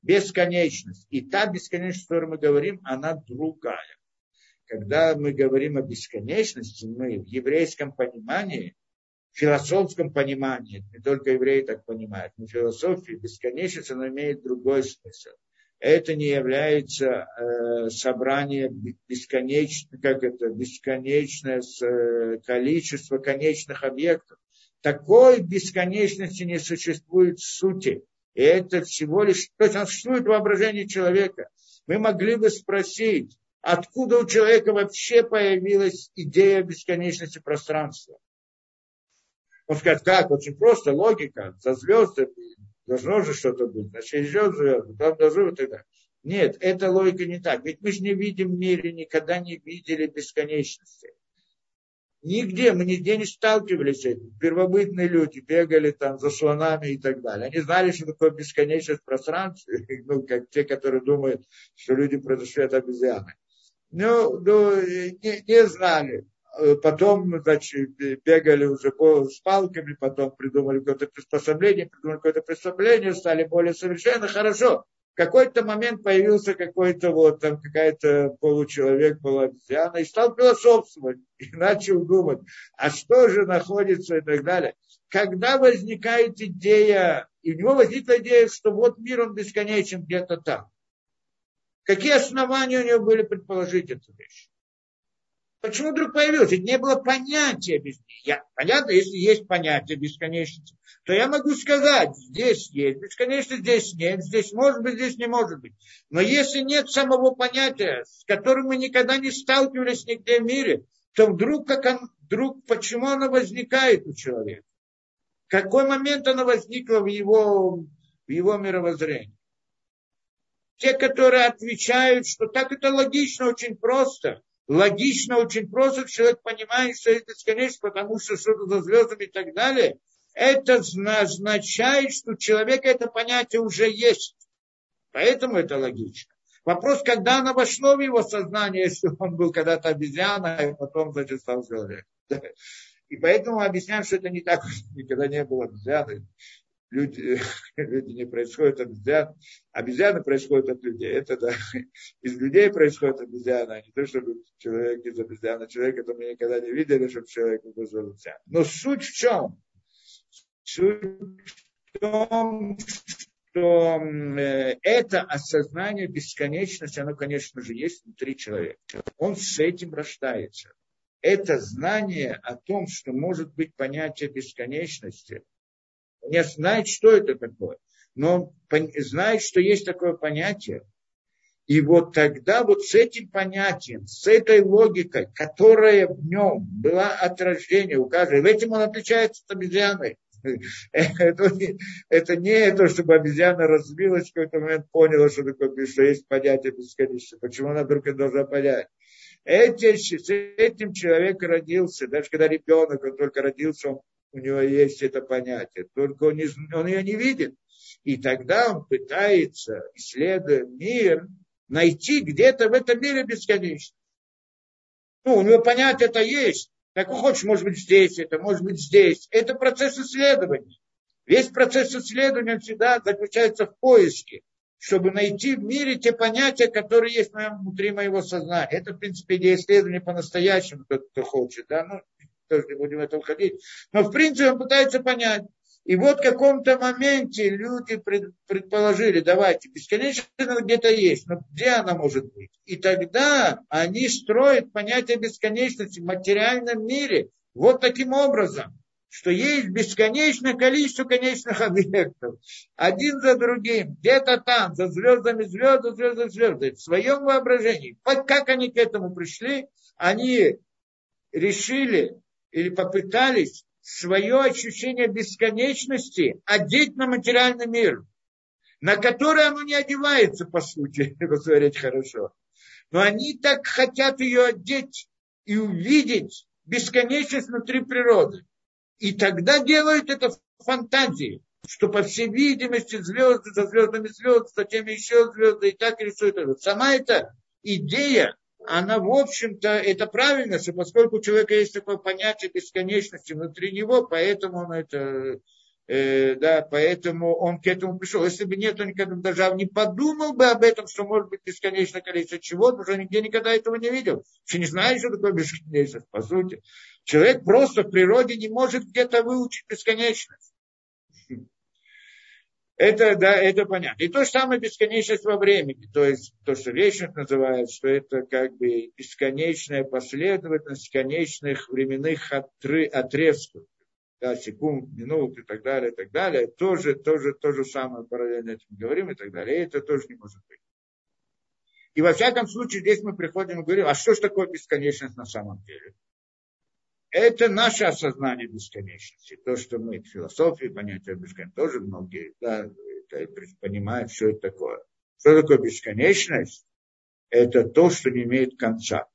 Бесконечность. И та бесконечность, о которой мы говорим, она другая. Когда мы говорим о бесконечности, мы в еврейском понимании, в философском понимании, не только евреи так понимают, но в философии бесконечность, она имеет другой смысл это не является э, собрание бесконечное, как это, бесконечное э, количество конечных объектов. Такой бесконечности не существует в сути. И это всего лишь, то есть существует воображение человека. Мы могли бы спросить, откуда у человека вообще появилась идея бесконечности пространства. Он скажет, как, очень просто, логика, за звезды Должно же что-то быть. Значит, идет звезды, там должно быть тогда. Нет, эта логика не так. Ведь мы же не видим в мире, никогда не видели бесконечности. Нигде, мы нигде не сталкивались с этим. Первобытные люди бегали там за слонами и так далее. Они знали, что такое бесконечность пространства, (laughs) ну, как те, которые думают, что люди произошли от обезьяны. Ну, ну не, не знали. Э, потом, значит, бегали уже с палками, потом придумали какое-то приспособление, придумали какое-то приспособление, стали более совершенно хорошо. В какой-то момент появился какой-то вот там какая-то получеловек, полуобезьяна, и стал философствовать, (laughs) и начал думать, а что же находится и так далее. Когда возникает идея, и у него возникла идея, что вот мир он бесконечен где-то там. Какие основания у него были предположить эту вещь? Почему вдруг появилось? Ведь не было понятия без я, Понятно, если есть понятие бесконечности, то я могу сказать, здесь есть бесконечность, здесь нет, здесь может быть, здесь не может быть. Но если нет самого понятия, с которым мы никогда не сталкивались нигде в мире, то вдруг, как он, вдруг почему оно возникает у человека? В какой момент оно возникло в его, в его мировоззрении? Те, которые отвечают, что так это логично, очень просто – логично, очень просто, человек понимает, что это бесконечно, потому что что-то за звездами и так далее, это означает, что у человека это понятие уже есть. Поэтому это логично. Вопрос, когда оно вошло в его сознание, (laughs) если он был когда-то обезьяна, и потом, значит, стал человеком. (laughs) И поэтому объясняем, что это не так, (laughs) никогда не было обезьяны люди, (laughs) люди не происходят от обезьян, обезьяны происходят от людей. Это да, (laughs) из людей происходит обезьяна, а не то, чтобы человек из обезьяны. Человек, это мы никогда не видели, чтобы человек из обезьян. Но суть в чем? Суть в том, что э, это осознание бесконечности, оно, конечно же, есть внутри человека. Он с этим рождается. Это знание о том, что может быть понятие бесконечности – не знает, что это такое, но знает, что есть такое понятие. И вот тогда вот с этим понятием, с этой логикой, которая в нем была от рождения у каждого, этим он отличается от обезьяны. Это это не то, чтобы обезьяна разбилась в какой-то момент, поняла, что, такое, что есть понятие бесконечности. Почему она вдруг это должна понять? Эти, с этим человек родился, даже когда ребенок, он только родился, он у него есть это понятие, только он, не, он ее не видит. И тогда он пытается, исследуя мир, найти где-то в этом мире бесконечность. Ну, у него понятие это есть, Так хочешь, может быть, здесь это, может быть, здесь. Это процесс исследования. Весь процесс исследования всегда заключается в поиске, чтобы найти в мире те понятия, которые есть внутри моего сознания. Это, в принципе, идея исследования по-настоящему, тот, кто хочет. Да? Ну, тоже не будем в это уходить. Но, в принципе, он пытается понять. И вот в каком-то моменте люди предположили, давайте, бесконечность где-то есть, но где она может быть? И тогда они строят понятие бесконечности в материальном мире вот таким образом, что есть бесконечное количество конечных объектов, один за другим, где-то там, за звездами звезды, звезды, звезды, в своем воображении. Как они к этому пришли? Они решили или попытались свое ощущение бесконечности одеть на материальный мир, на который оно не одевается, по сути, (laughs) посмотреть хорошо. Но они так хотят ее одеть и увидеть бесконечность внутри природы. И тогда делают это в фантазии, что по всей видимости звезды за звездами звезд, затем еще звезды, и так рисуют. Сама эта идея она, в общем-то, это правильно, что поскольку у человека есть такое понятие бесконечности внутри него, поэтому он это, э, да, поэтому он к этому пришел. Если бы нет, он никогда даже не подумал бы об этом, что может быть бесконечное количество чего-то, уже нигде никогда этого не видел. Что не знает, что такое бесконечность, по сути. Человек просто в природе не может где-то выучить бесконечность. Это, да, это понятно. И то же самое бесконечность во времени. То есть то, что Вечник называет, что это как бы бесконечная последовательность конечных временных отрезков. Да, секунд, минут и так далее, и так далее. Тоже, тоже, то же самое параллельно этим говорим и так далее. И это тоже не может быть. И во всяком случае здесь мы приходим и говорим, а что же такое бесконечность на самом деле? Это наше осознание бесконечности. То, что мы в философии понятия бесконечности, тоже многие да, понимают, что это такое. Что такое бесконечность? Это то, что не имеет конца.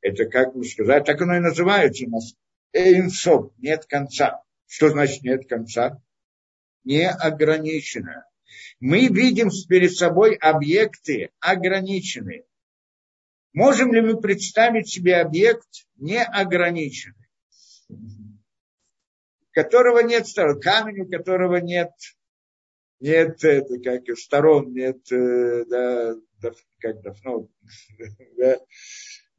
Это, как мы сказать, так оно и называется у нас. Эйнсов, нет конца. Что значит нет конца? Неограниченное. Мы видим перед собой объекты ограниченные. Можем ли мы представить себе объект неограниченный, которого нет сторон, камень, у которого нет, нет это, как, сторон, нет, э, да, как давно, (laughs) да,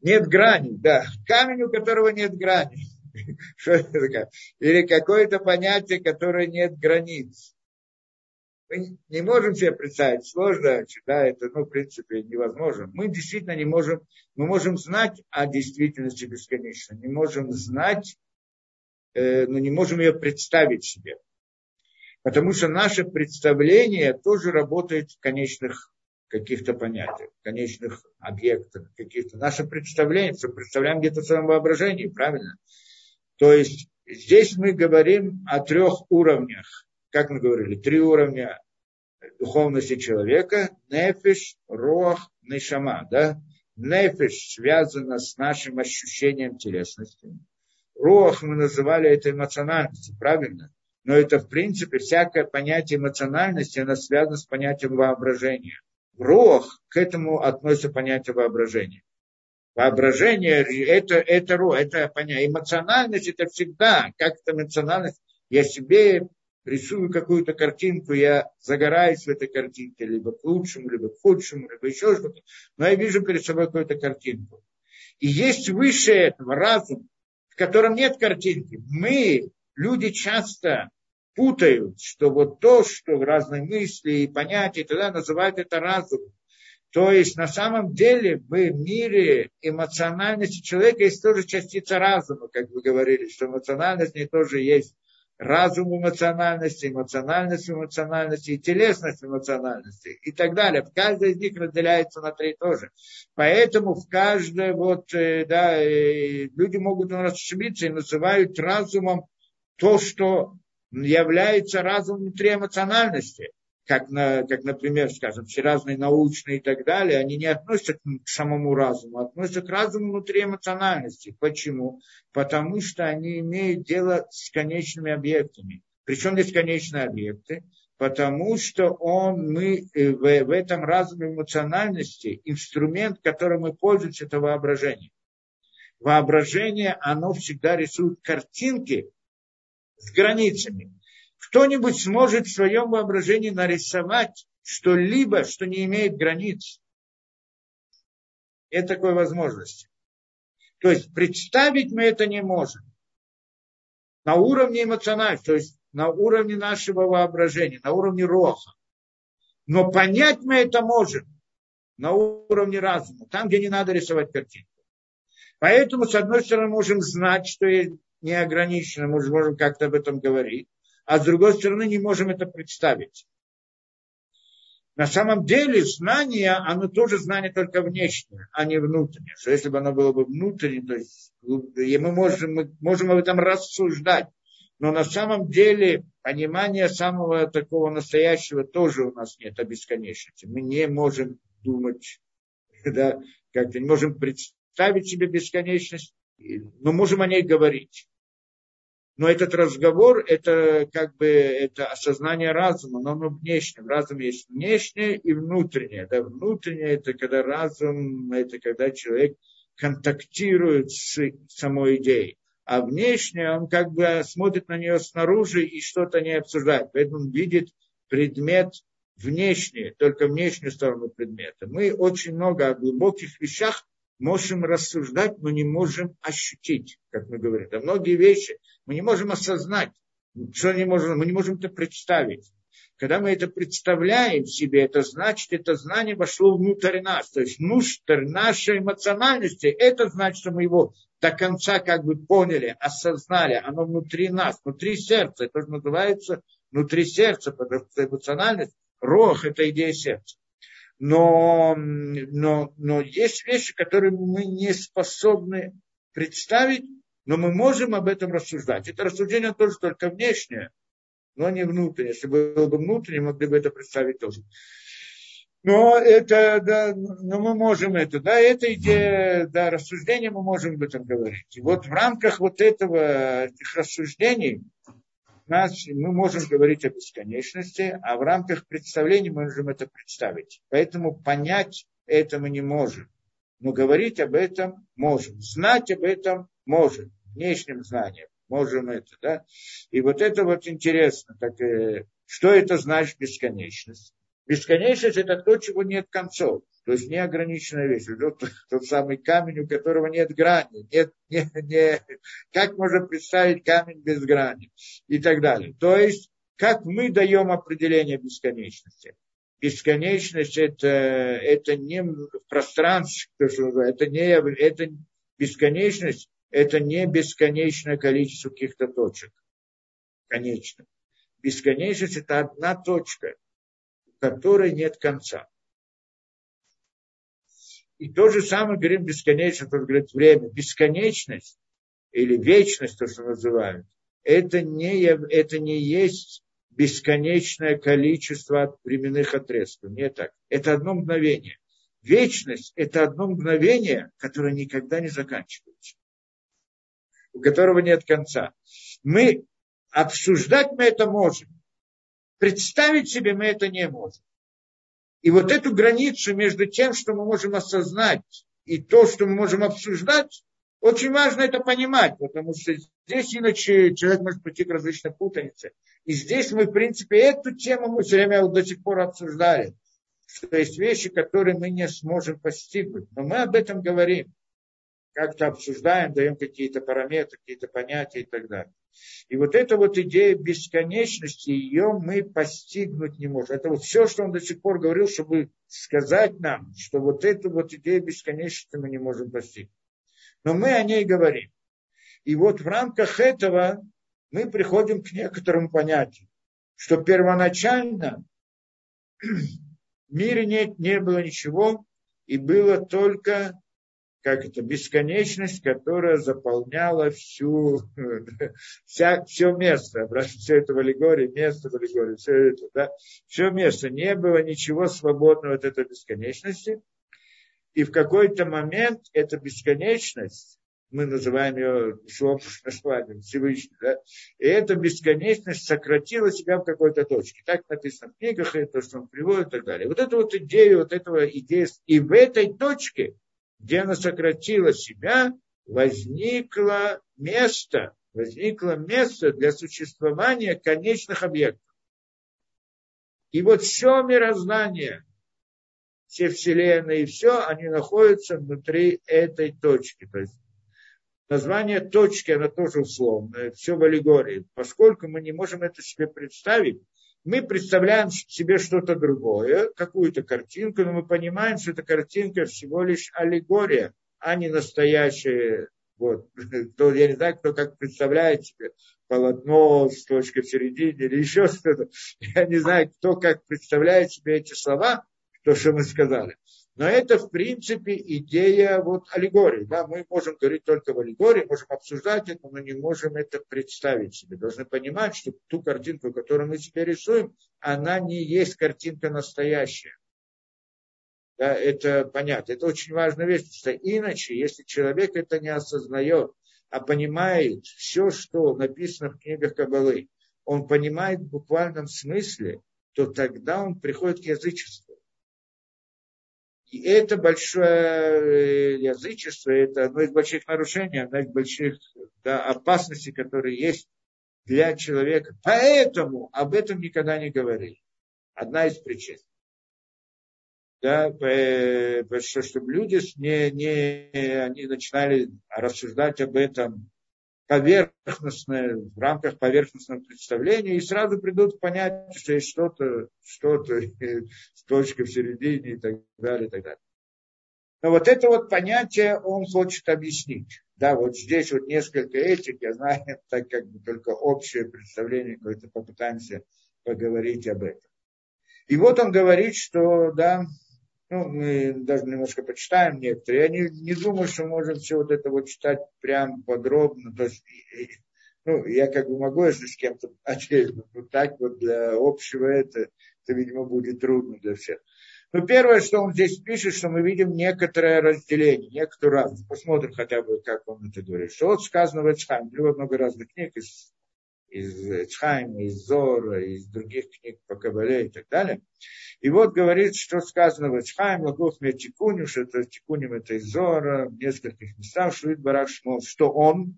нет грани, да, камень, у которого нет грани. (laughs) Что это такое? Или какое-то понятие, которое нет границ. Мы не можем себе представить, сложно, да, это, ну, в принципе, невозможно. Мы действительно не можем, мы можем знать о действительности бесконечно, не можем знать, э, но не можем ее представить себе. Потому что наше представление тоже работает в конечных каких-то понятиях, конечных объектах, каких-то. Наше представление, что представляем где-то в своем воображении, правильно? То есть здесь мы говорим о трех уровнях как мы говорили, три уровня духовности человека. Нефиш, рох, нешама. Да? Нефиш связано с нашим ощущением телесности. Рох мы называли это эмоциональностью, правильно? Но это, в принципе, всякое понятие эмоциональности, оно связано с понятием воображения. Рох, к этому относится понятие воображения. Воображение это, это, это, понятие. Эмоциональность это всегда, как это эмоциональность, я себе рисую какую-то картинку, я загораюсь в этой картинке, либо к лучшему, либо к худшему, либо еще что-то, но я вижу перед собой какую-то картинку. И есть выше этого разум, в котором нет картинки. Мы, люди, часто путают, что вот то, что разные мысли и понятия, тогда называют это разум. То есть на самом деле в мире эмоциональности человека есть тоже частица разума, как вы говорили, что эмоциональность не тоже есть разум эмоциональности, эмоциональность эмоциональности и телесность эмоциональности и так далее. Каждая из них разделяется на три тоже. Поэтому в каждой вот, э, да, э, люди могут ошибиться и называют разумом то, что является разумом внутри эмоциональности как, на, как, например, скажем, все разные научные и так далее, они не относятся к самому разуму, а относятся к разуму внутри эмоциональности. Почему? Потому что они имеют дело с конечными объектами. Причем здесь конечные объекты? Потому что он, мы э, в, в этом разуме эмоциональности инструмент, которым мы пользуемся, это воображение. воображение, оно всегда рисует картинки с границами. Кто-нибудь сможет в своем воображении нарисовать что-либо, что не имеет границ. Нет такой возможности. То есть представить мы это не можем. На уровне эмоционального, то есть на уровне нашего воображения, на уровне роха. Но понять мы это можем на уровне разума, там, где не надо рисовать картинку. Поэтому, с одной стороны, можем знать, что не ограничено, мы можем как-то об этом говорить, а с другой стороны, не можем это представить. На самом деле знание, оно тоже знание только внешнее, а не внутреннее. Что если бы оно было бы внутреннее, то есть мы можем, мы можем об этом рассуждать. Но на самом деле понимания самого такого настоящего тоже у нас нет, о бесконечности. Мы не можем думать, (laughs) да, как-то не можем представить себе бесконечность, но можем о ней говорить. Но этот разговор, это как бы это осознание разума, но оно внешнее. В разуме есть внешнее и внутреннее. Да, внутреннее это когда разум, это когда человек контактирует с самой идеей. А внешнее, он как бы смотрит на нее снаружи и что-то не обсуждает. Поэтому он видит предмет внешний, только внешнюю сторону предмета. Мы очень много о глубоких вещах можем рассуждать, но не можем ощутить, как мы говорим. Да многие вещи мы не можем осознать, что не можем, мы не можем это представить. Когда мы это представляем себе, это значит, это знание вошло внутрь нас. То есть внутрь нашей эмоциональности, это значит, что мы его до конца как бы поняли, осознали. Оно внутри нас, внутри сердца. Это называется внутри сердца, потому что эмоциональность, рох – это идея сердца но, но, но есть вещи, которые мы не способны представить, но мы можем об этом рассуждать. Это рассуждение тоже только внешнее, но не внутреннее. Если было бы внутреннее, могли бы это представить тоже. Но это, да, но мы можем это, да, это идея, да, рассуждения мы можем об этом говорить. И вот в рамках вот этого, этих рассуждений, нас, мы можем говорить о бесконечности, а в рамках представления мы можем это представить. Поэтому понять это мы не можем. Но говорить об этом можем. Знать об этом можем. Внешним знанием можем это. Да? И вот это вот интересно. Так, э, что это значит бесконечность? Бесконечность – это то, чего нет концов. То есть неограниченная вещь. Тот, тот самый камень, у которого нет грани. Нет, не, не, как можно представить камень без грани? И так далее. То есть, как мы даем определение бесконечности? Бесконечность это, это не пространство, это не это бесконечность, это не бесконечное количество каких-то точек. Конечно. Бесконечность это одна точка, у которой нет конца. И то же самое говорим бесконечность, он говорит время. Бесконечность или вечность, то, что называют, это не, это не есть бесконечное количество временных отрезков. Не так. Это одно мгновение. Вечность – это одно мгновение, которое никогда не заканчивается, у которого нет конца. Мы обсуждать мы это можем, представить себе мы это не можем. И вот эту границу между тем, что мы можем осознать, и то, что мы можем обсуждать, очень важно это понимать, потому что здесь иначе человек может прийти к различной путанице. И здесь мы, в принципе, эту тему мы все время вот до сих пор обсуждали, что есть вещи, которые мы не сможем постигнуть. Но мы об этом говорим, как-то обсуждаем, даем какие-то параметры, какие-то понятия и так далее. И вот эта вот идея бесконечности, ее мы постигнуть не можем. Это вот все, что он до сих пор говорил, чтобы сказать нам, что вот эту вот идею бесконечности мы не можем постигнуть. Но мы о ней говорим. И вот в рамках этого мы приходим к некоторому понятию, что первоначально (clears throat) в мире не, не было ничего, и было только как это, бесконечность, которая заполняла всю, (laughs) вся, все место, все это в аллегории, место в аллегории, все это, да, все место, не было ничего свободного от этой бесконечности, и в какой-то момент эта бесконечность, мы называем ее (laughs) названием Всевышний, да, и эта бесконечность сократила себя в какой-то точке. Так написано в книгах, и то, что он приводит и так далее. Вот эту вот идею, вот этого идея, и в этой точке где она сократила себя, возникло место, возникло место для существования конечных объектов. И вот все мироздание, все вселенные и все, они находятся внутри этой точки. То есть название точки, оно тоже условное, все в аллегории. Поскольку мы не можем это себе представить, мы представляем себе что-то другое, какую-то картинку, но мы понимаем, что эта картинка всего лишь аллегория, а не настоящая. Вот. (laughs) Кто, я не знаю, кто как представляет себе полотно с точкой в середине или еще что-то. (laughs) Я не знаю, кто как представляет себе эти слова, то, что мы сказали. Но это, в принципе, идея вот аллегории. Да? Мы можем говорить только в аллегории, можем обсуждать это, но не можем это представить себе. Должны понимать, что ту картинку, которую мы себе рисуем, она не есть картинка настоящая. Да, это понятно. Это очень важная вещь, потому что иначе, если человек это не осознает, а понимает все, что написано в книгах Кабалы, он понимает в буквальном смысле, то тогда он приходит к язычеству. И это большое язычество, это одно из больших нарушений, одна из больших да, опасностей, которые есть для человека. Поэтому об этом никогда не говорили. Одна из причин. Да, что чтобы люди не, не, они начинали рассуждать об этом поверхностное, в рамках поверхностного представления, и сразу придут понять, что есть что-то, что-то (laughs) с точкой в середине и так далее, и так далее. Но вот это вот понятие он хочет объяснить. Да, вот здесь вот несколько этих, я знаю, (laughs) так как бы только общее представление, какое-то попытаемся поговорить об этом. И вот он говорит, что, да, ну, мы даже немножко почитаем некоторые. Я не, не думаю, что можем все вот это вот читать прям подробно. То есть, ну, я как бы могу, если с кем-то (laughs) отчесть, но так вот для общего это, это, видимо, будет трудно для всех. Но первое, что он здесь пишет, что мы видим некоторое разделение, некоторую разность. Посмотрим хотя бы, как он это говорит. Что вот сказано в Эцхайм, много разных книг из из Чхайма, из Зора, из других книг по Кабале и так далее. И вот говорит, что сказано в Чхайм, Лагух Тикуню, что это Тикуним это из Зора, в нескольких местах, Шуит Барак что он,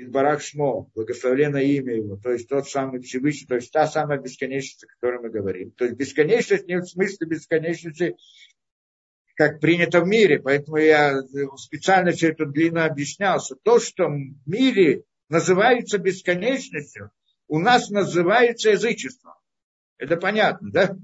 из Барак Шмо, благословленное имя его, то есть тот самый Всевышний, то есть та самая бесконечность, о которой мы говорим. То есть бесконечность не в смысле бесконечности, как принято в мире. Поэтому я специально все это длинно объяснял, что то, что в мире называется бесконечностью, у нас называется язычеством. Это понятно, да?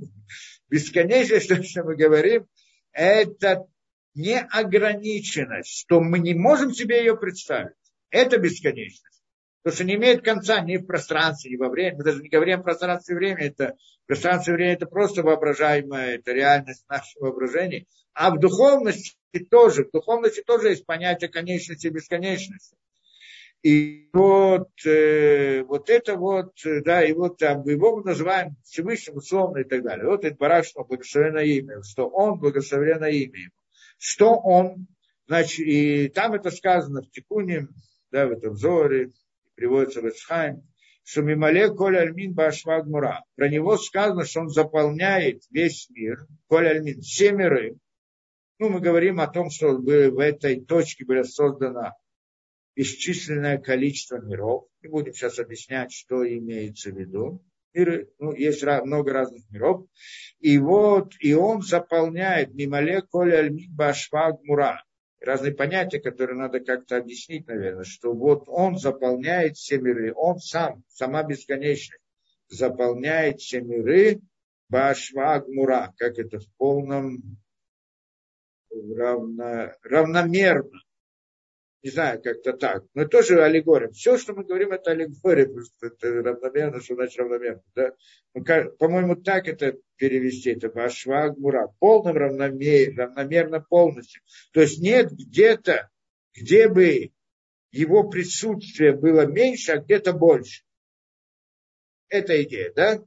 Бесконечность, (laughs) то, что мы говорим, это неограниченность, что мы не можем себе ее представить. Это бесконечность. То, что не имеет конца ни в пространстве, ни во времени. Мы даже не говорим пространстве и времени. Это, пространство и время это просто воображаемая, это реальность нашего воображения. А в духовности тоже, в духовности тоже есть понятие конечности и бесконечности. И вот, э, вот это вот, э, да, и вот там, его мы называем Всевышним, условно и так далее. Вот это Барашно благословенное имя, что он благословенное имя ему. Что он, значит, и там это сказано в Тикуне, да, в этом Зоре, приводится в Эцхайм, что Мимале Коля Альмин Башваг Мура. Про него сказано, что он заполняет весь мир, Коля Альмин, все миры. Ну, мы говорим о том, что в этой точке была создана бесчисленное количество миров. Не будем сейчас объяснять, что имеется в виду. Миры, ну, есть много разных миров. И вот, и он заполняет мимале коля альмик башфаг мура. Разные понятия, которые надо как-то объяснить, наверное, что вот он заполняет все миры, он сам, сама бесконечность, заполняет все миры башваг мура, как это в полном равно, равномерно не знаю, как-то так. Но тоже аллегория. Все, что мы говорим, это аллегория, просто это равномерно, что значит равномерно. Да? Ну, по-моему, так это перевести, это Башваг Мура, полным равномерно, равномерно полностью. То есть нет где-то, где бы его присутствие было меньше, а где-то больше. Это идея, да?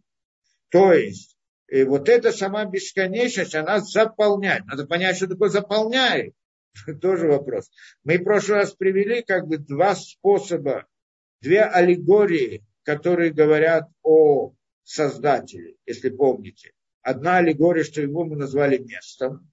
То есть, и вот эта сама бесконечность, она заполняет. Надо понять, что такое заполняет. (laughs) Тоже вопрос. Мы в прошлый раз привели как бы два способа, две аллегории, которые говорят о Создателе, если помните. Одна аллегория, что его мы назвали местом,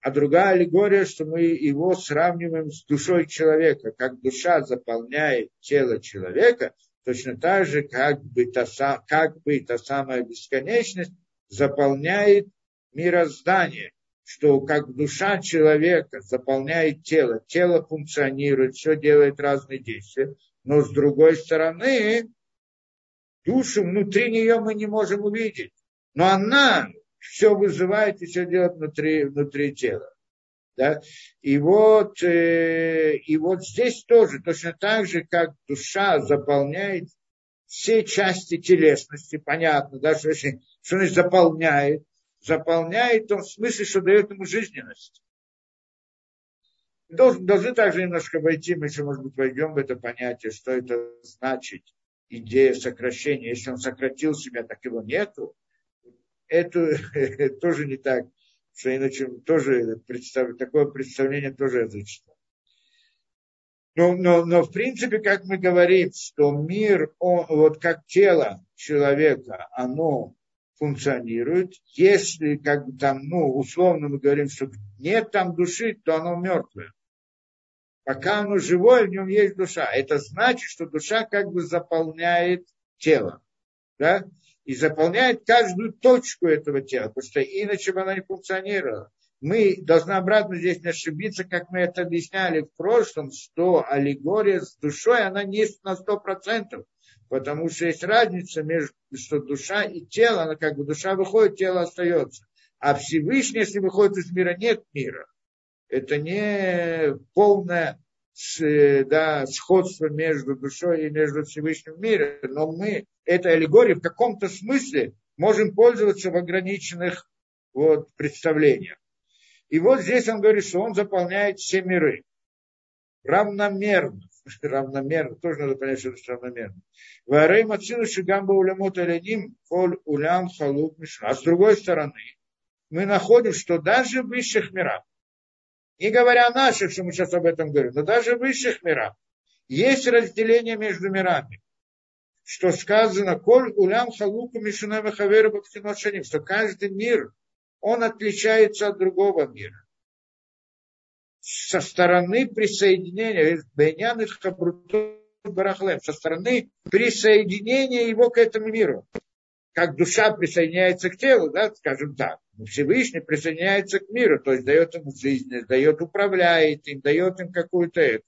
А другая аллегория, что мы его сравниваем с душой человека. Как душа заполняет тело человека, точно так же, как бы та, как бы та самая бесконечность заполняет мироздание что как душа человека заполняет тело, тело функционирует, все делает разные действия, но с другой стороны, душу внутри нее мы не можем увидеть. Но она все вызывает и все делает внутри, внутри тела. Да? И, вот, э, и вот здесь тоже, точно так же, как душа заполняет все части телесности, понятно, да, что, что значит заполняет, заполняет в том смысле, что дает ему жизненность. Должны, должны также немножко войти, мы еще, может быть, войдем в это понятие, что это значит, идея сокращения. Если он сократил себя, так его нету. Это (laughs) тоже не так, что иначе тоже представ, такое представление тоже язычество. Но, но, но в принципе, как мы говорим, что мир, он, вот как тело человека, оно функционирует. Если как бы там, ну, условно мы говорим, что нет там души, то оно мертвое. Пока оно живое, в нем есть душа. Это значит, что душа как бы заполняет тело. Да? И заполняет каждую точку этого тела, потому что иначе бы она не функционировала. Мы должны обратно здесь не ошибиться, как мы это объясняли в прошлом, что аллегория с душой, она не на сто процентов. Потому что есть разница между что душа и тело, она как бы душа выходит, тело остается. А Всевышний, если выходит из мира, нет мира. Это не полное да, сходство между душой и между Всевышним миром. Но мы этой аллегорией в каком-то смысле можем пользоваться в ограниченных вот, представлениях. И вот здесь он говорит, что он заполняет все миры равномерно равномерно, тоже надо понять, что это равномерно. Варей мацину шигамба улямот аляним коль улям халук мишна. А с другой стороны, мы находим, что даже в высших мирах, не говоря о наших, что мы сейчас об этом говорим, но даже в высших мирах, есть разделение между мирами. Что сказано, коль улям халуку мишуна махаверу что каждый мир, он отличается от другого мира со стороны присоединения, из Барахлем, со стороны присоединения его к этому миру. Как душа присоединяется к телу, да, скажем так. Всевышний присоединяется к миру, то есть дает ему жизнь, дает, управляет им, дает им какую-то эту.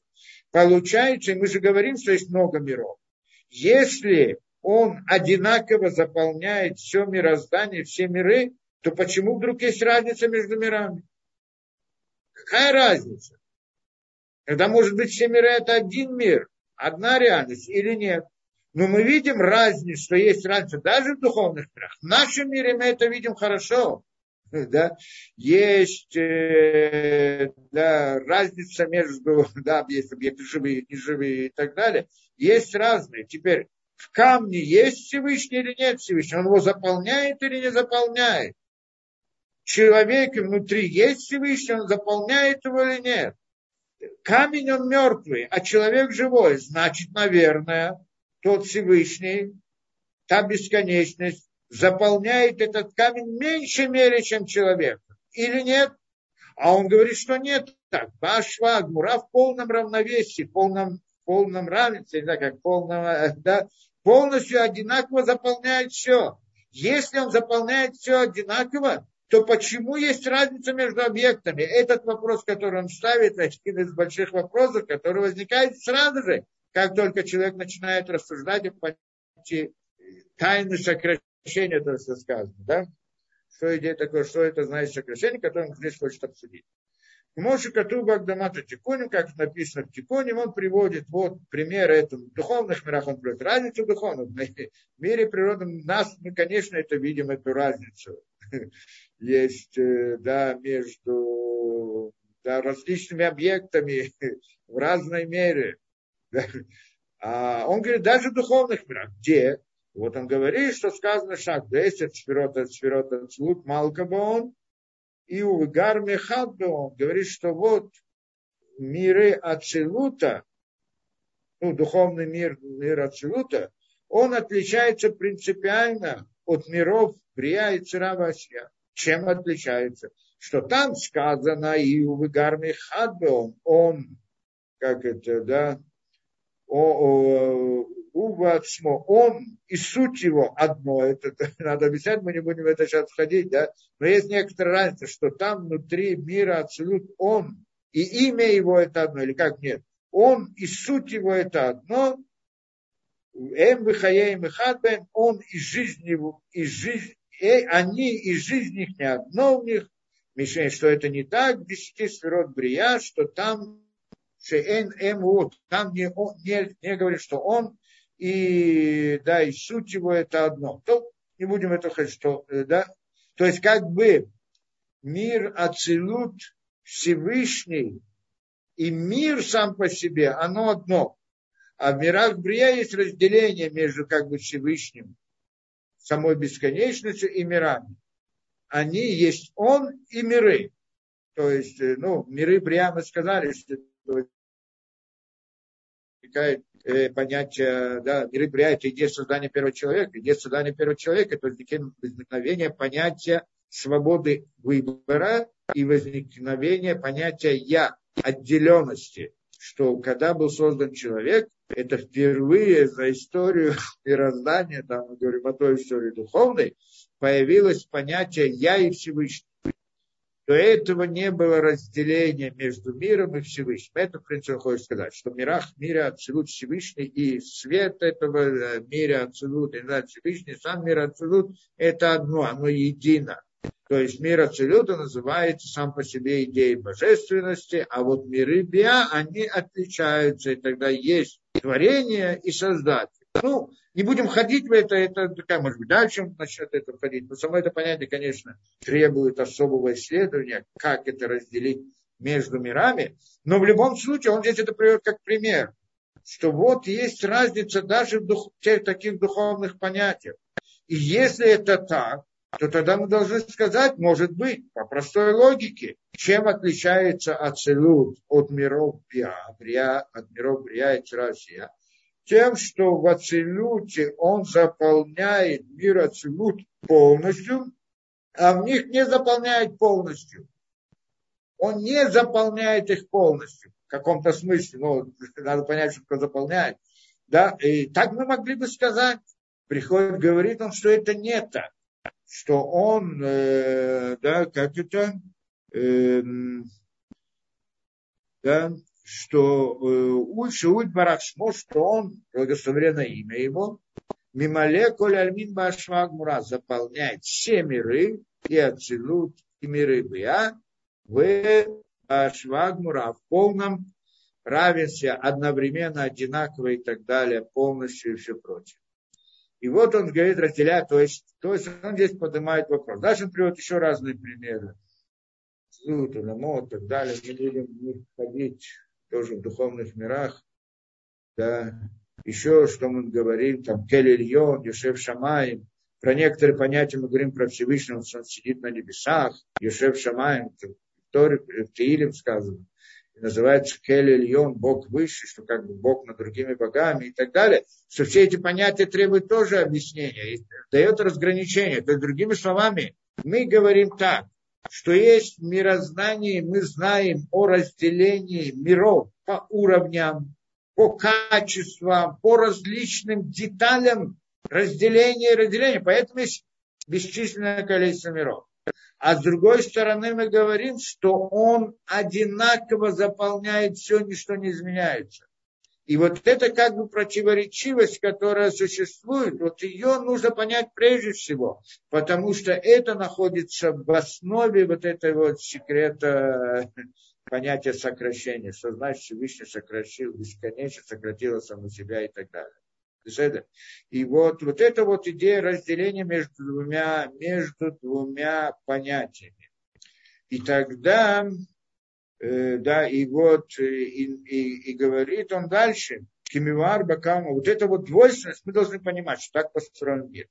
Получается, и мы же говорим, что есть много миров. Если он одинаково заполняет все мироздание, все миры, то почему вдруг есть разница между мирами? Какая разница? Когда может быть все миры это один мир, одна реальность или нет. Но мы видим разницу, что есть разница даже в духовных мирах. В нашем мире мы это видим хорошо. (laughs) Да? Есть э, да, разница между, (laughs) да, есть объекты живые, неживые и так далее. Есть разные. Теперь в камне есть Всевышний или нет Всевышний? Он его заполняет или не заполняет? Человеке внутри есть Всевышний, он заполняет его или нет. Камень он мертвый, а человек живой. Значит, наверное, тот Всевышний, та бесконечность, заполняет этот камень в меньшей мере, чем человек. Или нет? А он говорит, что нет так. Башва, Гмура в полном равновесии, в полном, полном равенстве, да, как полном, (laughs) да, полностью одинаково заполняет все. Если он заполняет все одинаково, то почему есть разница между объектами? Этот вопрос, который он ставит, один из больших вопросов, который возникает сразу же, как только человек начинает рассуждать о тайны сокращения, то, что сказано. Да? Что идея такое, что это значит сокращение, которое он здесь хочет обсудить. Моше Катуба Агдамата Тикуним, как написано в Тикуним, он приводит вот примеры этого. В духовных мирах он приводит разницу в духовном. (laughs) В мире природы нас, мы, конечно, это видим, эту разницу (laughs) есть э, да, между да, различными объектами (laughs) в разной мере. Да. А он говорит, даже в духовных мирах, где? Вот он говорит, что сказано шаг 10, сферота, сферота, цлут, малкабаон, и у Гар он говорит, что вот миры Ацелута, ну, духовный мир, мир Ацелута, он отличается принципиально от миров Брия и Цирава Чем отличается? Что там сказано, и у Вигарми Хадбеон, он, как это, да, Увацмо, он и суть его одно, это (laughs) надо объяснять, мы не будем в это сейчас входить, да, но есть некоторая разница, что там внутри мира абсолют он, и имя его это одно, или как нет, он и суть его это одно, Эм Бехаеем и Хадбем, он и жизнь его, и жизнь, э, они и жизнь их не одно у них, Мишень, что это не так, десяти сферот Брия, что там Шеэн Эм вот, там не, он, не, не говорит, что он и, да, и суть его это одно. То не будем это ходить, что, э, да, то есть как бы мир Ацилут Всевышний и мир сам по себе, оно одно. А в мирах Брия есть разделение между как бы Всевышним, самой бесконечностью и мирами. Они есть Он и миры. То есть, э, ну, миры Брия мы сказали, что э, понятие, да, миры Брия, это идея создания первого человека. Идея создания первого человека, это возникновение понятия свободы выбора и возникновение понятия «я», отделенности, что когда был создан человек, это впервые за историю (laughs) мироздания, там мы говорим о той истории духовной, появилось понятие «я» и Всевышний. До этого не было разделения между миром и Всевышним. Это, в принципе, хочет сказать, что в мирах мира Абсолют Всевышний и свет этого э, мира Абсолют, и Всевышний, сам мир Абсолют, это одно, оно едино. То есть мир Абсолюта называется сам по себе идеей божественности, а вот миры Биа, они отличаются, и тогда есть творение и создатель. Ну, не будем ходить в это, это такая, может быть, дальше начнет это входить. Но само это понятие, конечно, требует особого исследования, как это разделить между мирами. Но в любом случае, он здесь это приводит как пример, что вот есть разница даже в дух, тех таких духовных понятиях. И если это так, то тогда мы должны сказать, может быть, по простой логике, чем отличается Ацелут от миров Брия, Брия от миров Брия и Тирасия. Тем, что в Ацелуте он заполняет мир Ацелут полностью, а в них не заполняет полностью. Он не заполняет их полностью в каком-то смысле. Ну, надо понять, что кто заполняет. Да? И так мы могли бы сказать. Приходит, говорит он, что это не так что он, э, да, как это, э, да, что э, Шиуль Барашмо, что он, благословенное имя его, Мимале Коль Альмин Башваг Мура заполняет все миры, и Ацилут, и миры Биа, в Башваг Мура, в полном равенстве, одновременно, одинаково и так далее, полностью и все прочее. И вот он говорит, разделяет, то есть, то есть он здесь поднимает вопрос. Дальше он приводит еще разные примеры. Суд, Уламо, и так далее. Мы будем ходить тоже в духовных мирах. Да. Еще, что мы говорим, там, Кель Ильон, Юшев Шамай. Про некоторые понятия мы говорим про Всевышнего, что он сидит на небесах. Юшев Шамай, в Торе, сказано называется Кель Ильон, Бог выше, что как бы Бог над другими богами и так далее, что все эти понятия требуют тоже объяснения, и дает разграничение. То есть, другими словами, мы говорим так, что есть в мироздании, мы знаем о разделении миров по уровням, по качествам, по различным деталям разделения и разделения. Поэтому есть бесчисленное количество миров. А с другой стороны мы говорим, что он одинаково заполняет все, ничто не изменяется. И вот это как бы противоречивость, которая существует, вот ее нужно понять прежде всего, потому что это находится в основе вот этого вот секрета понятия сокращения, что значит Всевышний сократил, бесконечно сократил саму себя и так далее. И вот, вот эта вот идея разделения между двумя, между двумя понятиями. И тогда, э, да, и вот, э, и, и, и говорит он дальше, Кимивар Бакама, вот эта вот двойственность, мы должны понимать, что так построен мир.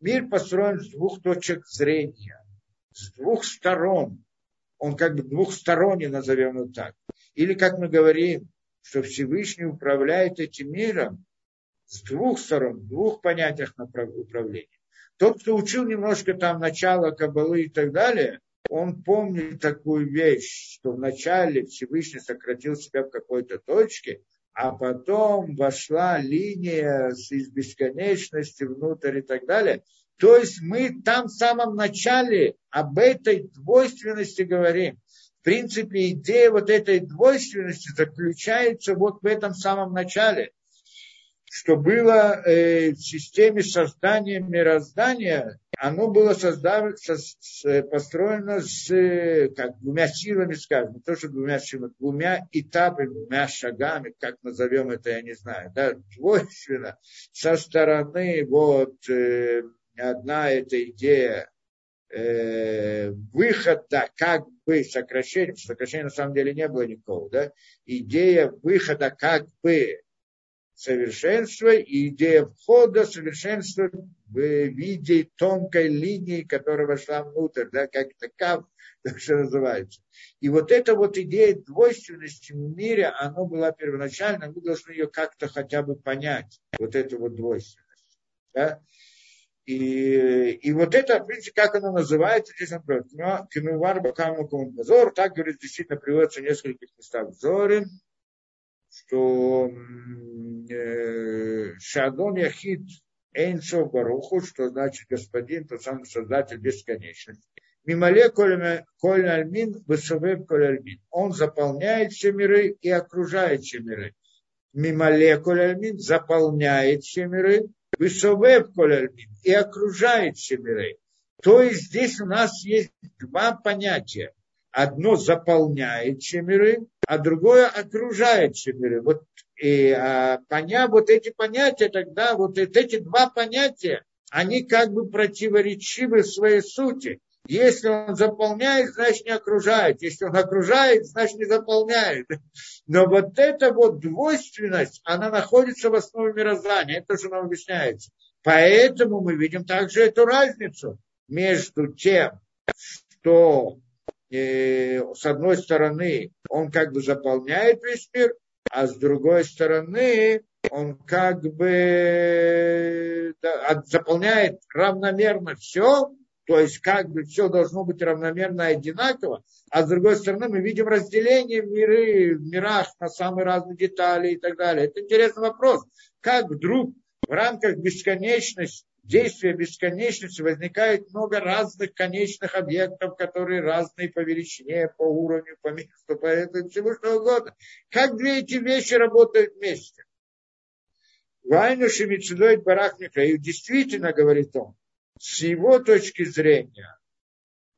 Мир построен с двух точек зрения, с двух сторон. Он как бы двухсторонний, назовем его так. Или, как мы говорим, что Всевышний управляет этим миром с двух сторон, в двух понятиях управления. Тот, кто учил немножко там начало Кабалы и так далее, он помнит такую вещь, что вначале Всевышний сократил себя в какой-то точке, а потом вошла линия из бесконечности внутрь и так далее. То есть мы там в самом начале об этой двойственности говорим. В принципе, идея вот этой двойственности заключается вот в этом самом начале что было э, в системе создания мироздания, оно было создав, со, с, построено с э, как, двумя силами, скажем, то, что двумя силами, двумя этапами, двумя шагами, как назовем это, я не знаю, да, двойственно, со стороны вот э, одна эта идея э, выхода, как бы сокращения, сокращения на самом деле не было никакого, да, идея выхода как бы совершенства и идея входа совершенства в виде тонкой линии, которая вошла внутрь, да, как это кап, (laughs) так что называется. И вот эта вот идея двойственности в мире, она была первоначально, мы должны ее как-то хотя бы понять, вот эту вот двойственность. Да? И, и вот это, в принципе, как оно называется, здесь он говорит, Кемивар Бакаму так, говорит, действительно приводится в нескольких местах в что э, Шадон Яхид Эйнсов Баруху, что значит господин, тот самый создатель бесконечности. Мимале коль альмин, высовев коль альмин. Он заполняет все миры и окружает все миры. Мимале коль альмин заполняет все миры, высовев коль альмин и окружает все миры. То есть здесь у нас есть два понятия. Одно заполняет все миры, а другое окружает миры. Вот и а, поняв вот эти понятия, тогда вот эти два понятия, они как бы противоречивы в своей сути. Если он заполняет, значит не окружает. Если он окружает, значит не заполняет. (laughs) Но вот эта вот двойственность, она находится в основе мироздания. Это же нам объясняется. Поэтому мы видим также эту разницу между тем, что э, с одной стороны он как бы заполняет весь мир, а с другой стороны он как бы заполняет равномерно все, то есть как бы все должно быть равномерно одинаково, а с другой стороны мы видим разделение миры, в мирах на самые разные детали и так далее. Это интересный вопрос. Как вдруг в рамках бесконечности действия бесконечности возникает много разных конечных объектов, которые разные по величине, по уровню, по месту, по этому, всему что угодно. Как две эти вещи работают вместе? Вайну Шемицудой Барах Михаил действительно говорит он, с его точки зрения,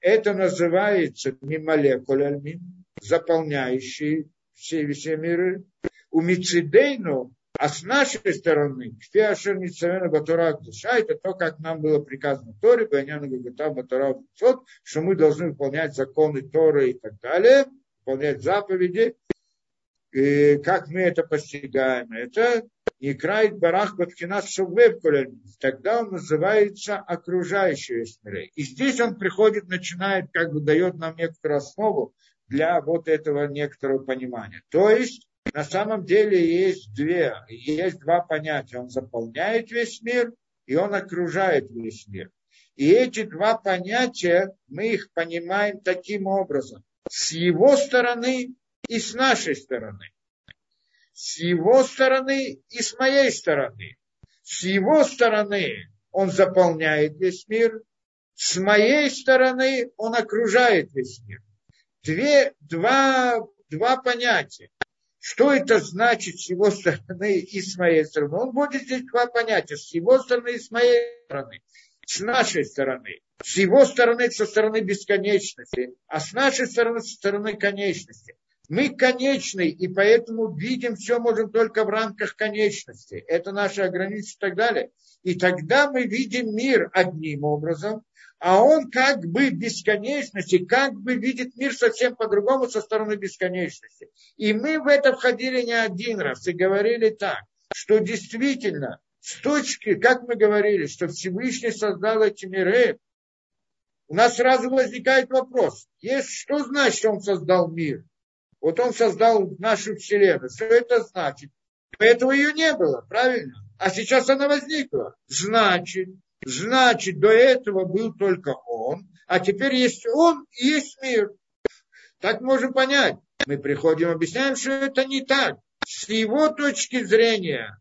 это называется мимолекуль альмин, заполняющий все, все миры. У Мицидейну а с нашей стороны, Кфиашер Ницавена Батура душа, это то, как нам было приказано Торе, Баняна Гагута Батура что мы должны выполнять законы Торы и так далее, выполнять заповеди. И как мы это постигаем? Это не край барах баткина Тогда он называется окружающий весь мир. И здесь он приходит, начинает, как бы дает нам некоторую основу для вот этого некоторого понимания. То есть на самом деле есть две, есть два понятия. Он заполняет весь мир, и он окружает весь мир. И эти два понятия, мы их понимаем таким образом. С его стороны и с нашей стороны. С его стороны и с моей стороны. С его стороны он заполняет весь мир. С моей стороны он окружает весь мир. Две, два, два понятия. Что это значит с его стороны и с моей стороны? Он будет здесь два понятия. С его стороны и с моей стороны. С нашей стороны. С его стороны, со стороны бесконечности. А с нашей стороны, со стороны конечности. Мы конечны, и поэтому видим все можем только в рамках конечности. Это наши ограничения и так далее. И тогда мы видим мир одним образом, а он как бы бесконечности, как бы видит мир совсем по-другому со стороны бесконечности. И мы в это входили не один раз и говорили так, что действительно с точки, как мы говорили, что Всевышний создал эти миры, у нас сразу возникает вопрос, есть, что значит, что он создал мир? Вот он создал нашу Вселенную. Что это значит? Поэтому ее не было, правильно? А сейчас она возникла. Значит, значит, до этого был только он, а теперь есть он и есть мир. Так можем понять. Мы приходим, объясняем, что это не так. С его точки зрения,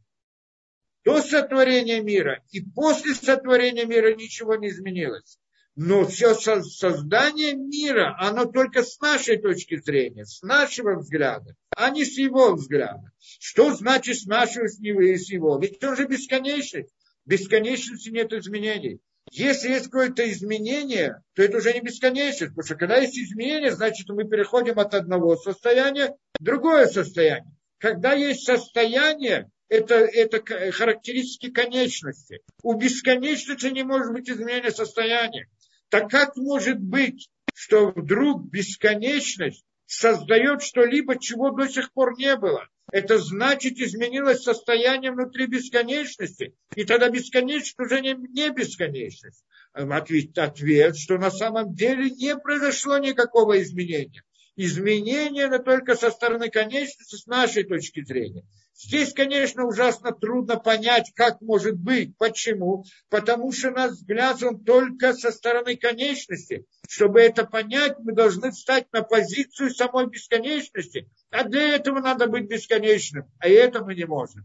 до сотворения мира и после сотворения мира ничего не изменилось. Но все создание мира, оно только с нашей точки зрения, с нашего взгляда, а не с его взгляда. Что значит с нашего с его? Ведь он же бесконечность. Бесконечности нет изменений. Если есть какое-то изменение, то это уже не бесконечность, потому что когда есть изменение, значит мы переходим от одного состояния в другое состояние. Когда есть состояние, это, это характеристики конечности. У бесконечности не может быть изменения состояния. Так как может быть, что вдруг бесконечность создает что-либо, чего до сих пор не было? Это значит, изменилось состояние внутри бесконечности. И тогда бесконечность уже не, не бесконечность. Ответ, ответ, что на самом деле не произошло никакого изменения. Изменение это только со стороны конечности, с нашей точки зрения. Здесь, конечно, ужасно трудно понять, как может быть. Почему? Потому что наш взгляд, он только со стороны конечности. Чтобы это понять, мы должны встать на позицию самой бесконечности. А для этого надо быть бесконечным. А это мы не можем.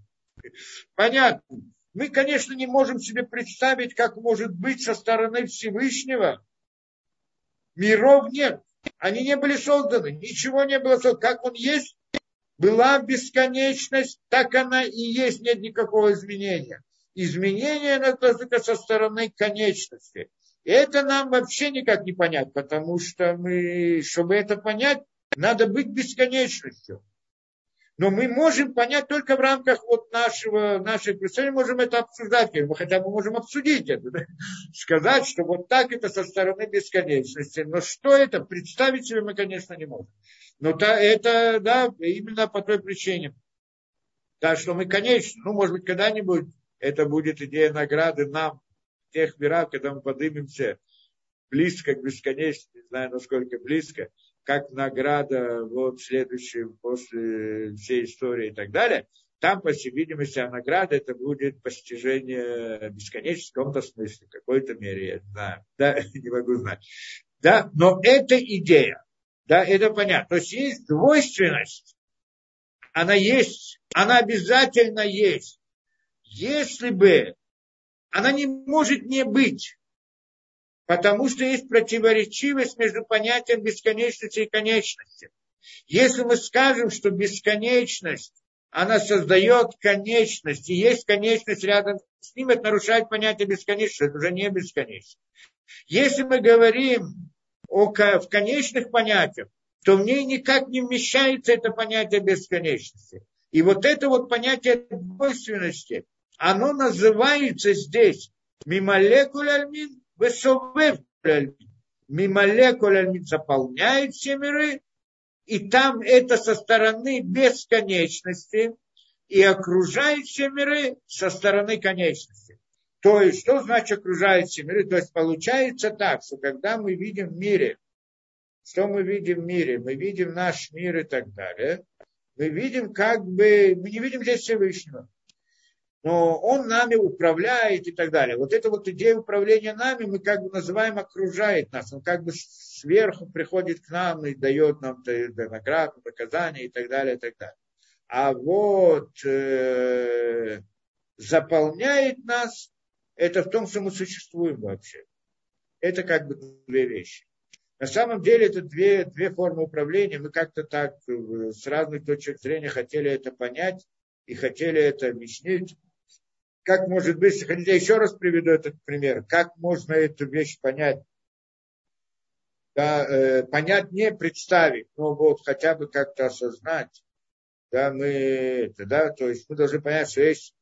Понятно. Мы, конечно, не можем себе представить, как может быть со стороны Всевышнего. Миров нет. Они не были созданы. Ничего не было создано. Как он есть, была бесконечность, так она и есть, нет никакого изменения. Изменение это только со стороны конечности. И это нам вообще никак не понять, потому что мы, чтобы это понять, надо быть бесконечностью. Но мы можем понять только в рамках вот нашего, нашей представления, можем это обсуждать, мы хотя бы можем обсудить это, да? сказать, что вот так это со стороны бесконечности. Но что это, представить себе мы, конечно, не можем. Но та, это, да, именно по той причине. Да, что мы, конечно, ну, может быть, когда-нибудь это будет идея награды нам, тех мирах, когда мы поднимемся близко к бесконечности, не знаю, насколько близко, как награда вот следующем, после всей истории и так далее, там, по всей видимости, а награда это будет постижение бесконечности в каком-то смысле, в какой-то мере, я знаю, да, (laughs) не могу знать. Да, но эта идея, да, это понятно. То есть есть двойственность. Она есть. Она обязательно есть. Если бы она не может не быть, потому что есть противоречивость между понятием бесконечности и конечности. Если мы скажем, что бесконечность, она создает конечность, и есть конечность рядом с ним, это нарушает понятие бесконечности, это уже не бесконечность. Если мы говорим о, в конечных понятиях, то в ней никак не вмещается это понятие бесконечности. И вот это вот понятие двойственности, оно называется здесь мимолекуль альмин, высовев альмин заполняет все миры, и там это со стороны бесконечности, и окружает все миры со стороны конечности. То есть, что значит окружает все миры? То есть, получается так, что когда мы видим в мире, что мы видим в мире? Мы видим наш мир и так далее. Мы видим как бы, мы не видим здесь Всевышнего. Но он нами управляет и так далее. Вот эта вот идея управления нами мы как бы называем окружает нас. Он как бы сверху приходит к нам и дает нам награду, наказание и так далее, и так далее. А вот э, заполняет нас это в том, что мы существуем вообще. Это как бы две вещи. На самом деле это две, две формы управления. Мы как-то так э, с разных точек зрения хотели это понять и хотели это объяснить. Как может быть, если хотите, я еще раз приведу этот пример, как можно эту вещь понять? Да, э, понять не представить, но вот хотя бы как-то осознать. Да, мы, это, да, то есть мы должны понять, что есть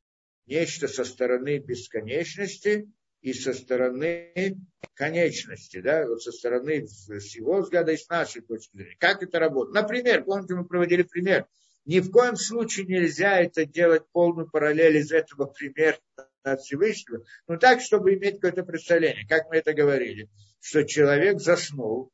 нечто со стороны бесконечности и со стороны конечности, да, вот со стороны с его взгляда и с нашей точки зрения. Как это работает? Например, помните, мы проводили пример. Ни в коем случае нельзя это делать полную параллель из этого примера от Всевышнего, но так, чтобы иметь какое-то представление. Как мы это говорили, что человек заснул,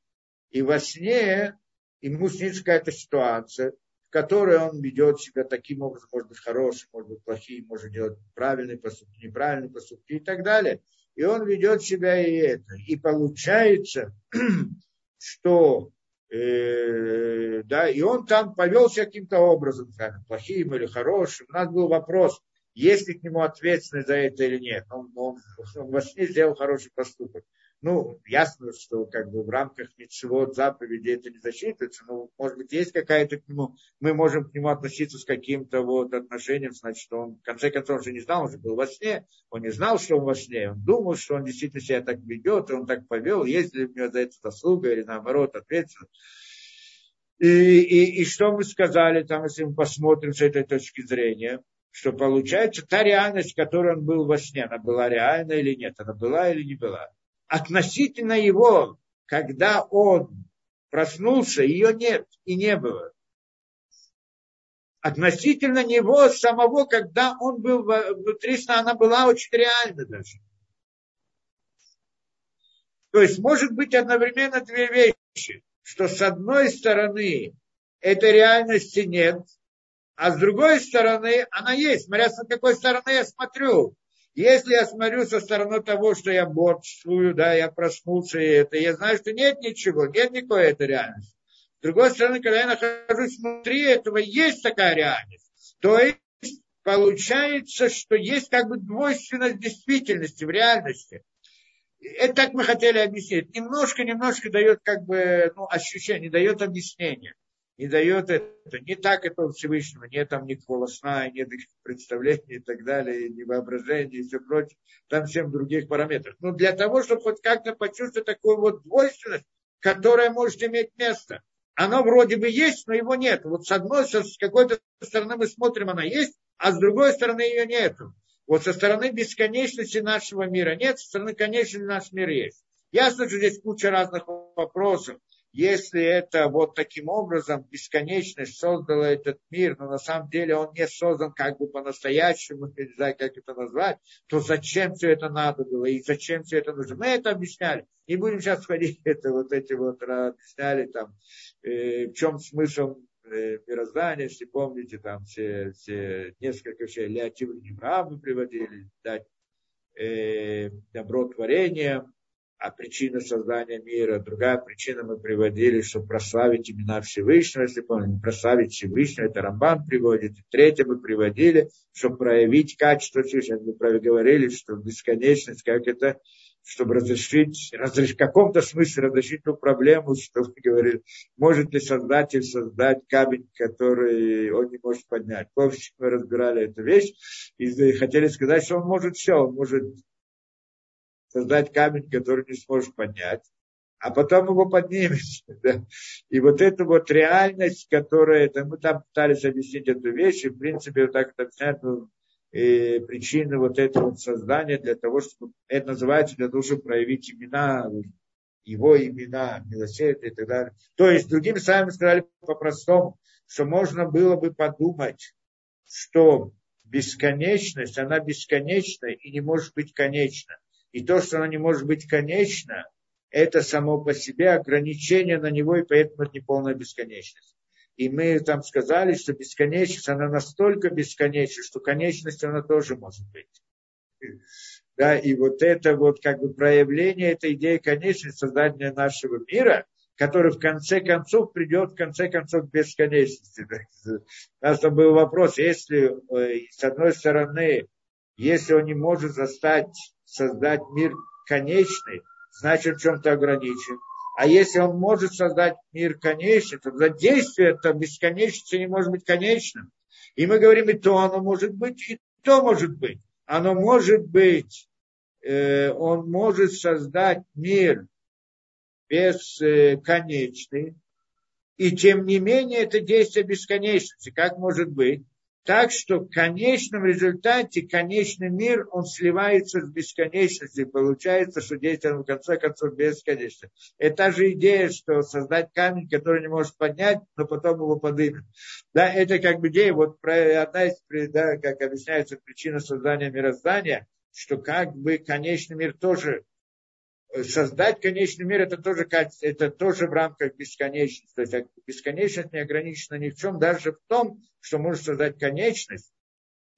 и во сне ему снится какая-то ситуация, которой он ведет себя таким образом, может быть, хороший, может быть, плохие, может делать правильные поступки, неправильные поступки и так далее. и он ведет себя и это. И получается, (clears throat) что э, да, и он там повелся каким-то образом, скажем, плохим или хорошим. У нас был вопрос, есть ли к нему ответственность за это или нет. Он, он, он во сне сделал хороший поступок. Ну, ясно, что как бы в рамках ничего заповеди это не засчитывается, но, может быть, есть какая-то к нему, мы можем к нему относиться с каким-то вот отношением, значит, он, в конце концов, уже не знал, он же был во сне, он не знал, что он во сне, он думал, что он действительно себя так ведет, и он так повел, есть ли у него за это заслуга, или наоборот, ответственность. И, и, и что мы сказали, там, если мы посмотрим с этой точки зрения, что получается, та реальность, которой он был во сне, она была реальна или нет, она была или не была относительно его, когда он проснулся, ее нет и не было. Относительно него самого, когда он был внутри сна, она была очень реальна даже. То есть может быть одновременно две вещи, что с одной стороны этой реальности нет, а с другой стороны она есть, смотря с какой стороны я смотрю. Если я смотрю со стороны того, что я бодрствую, да, я проснулся, и это, я знаю, что нет ничего, нет никакой этой реальности. С другой стороны, когда я нахожусь внутри этого, есть такая реальность. То есть получается, что есть как бы двойственность действительности в реальности. Это так мы хотели объяснить. Немножко, немножко дает как бы ну, ощущение, дает объяснение не дает это. Не так это Всевышнего, нет там никакого сна, нет представлений и так далее, ни воображения и все прочее. Там всем других параметров. Но для того, чтобы хоть как-то почувствовать такую вот двойственность, которая может иметь место. Оно вроде бы есть, но его нет. Вот с одной, с какой-то стороны мы смотрим, она есть, а с другой стороны ее нет. Вот со стороны бесконечности нашего мира нет, со стороны конечности наш мир есть. Ясно, что здесь куча разных вопросов если это вот таким образом бесконечность создала этот мир, но на самом деле он не создан как бы по-настоящему, не знаю, как это назвать, то зачем все это надо было и зачем все это нужно? Мы это объясняли. Не будем сейчас входить это вот эти вот объясняли там, э, в чем смысл э, мироздания, если помните, там все, все несколько вещей, Леотив мы приводили, дать э, добро творения, а причина создания мира. Другая причина мы приводили, чтобы прославить имена Всевышнего, если помните, прославить Всевышнего, это Рамбан приводит. И третье мы приводили, чтобы проявить качество Всевышнего. Мы говорили, что бесконечность, как это, чтобы разрешить, разрешить в каком-то смысле разрешить ту проблему, что мы говорили, может ли создатель создать камень, который он не может поднять. Помните, мы разбирали эту вещь и хотели сказать, что он может все, он может создать камень, который не сможешь поднять, а потом его поднимешь. (laughs) Да? И вот эта вот реальность, которая, это, мы там пытались объяснить эту вещь, и в принципе вот так это объяснять, ну, причины вот этого вот создания для того, чтобы это называется для того, чтобы проявить имена, его имена, милосердие и так далее. То есть, другими словами сказали по-простому, что можно было бы подумать, что бесконечность, она бесконечна и не может быть конечна. И то, что оно не может быть конечно, это само по себе ограничение на него, и поэтому это не полная бесконечность. И мы там сказали, что бесконечность, она настолько бесконечна, что конечность она тоже может быть. Да, и вот это вот как бы проявление этой идеи конечности создания нашего мира, который в конце концов придет в конце концов к бесконечности. (laughs) У нас там был вопрос, если э, с одной стороны, если он не может застать создать мир конечный, значит, в чем-то ограничен. А если он может создать мир конечный, то за действие это бесконечности не может быть конечным. И мы говорим, и то оно может быть, и то может быть. Оно может быть, э, он может создать мир бесконечный, э, и тем не менее это действие бесконечности. Как может быть? Так что в конечном результате конечный мир, он сливается с бесконечностью. Получается, что действие в конце концов бесконечно. Это та же идея, что создать камень, который не может поднять, но потом его подымет. Да, это как бы идея, вот одна из, да, как объясняется причина создания мироздания, что как бы конечный мир тоже создать конечный мир, это тоже, это тоже в рамках бесконечности. То есть бесконечность не ограничена ни в чем, даже в том, что может создать конечность.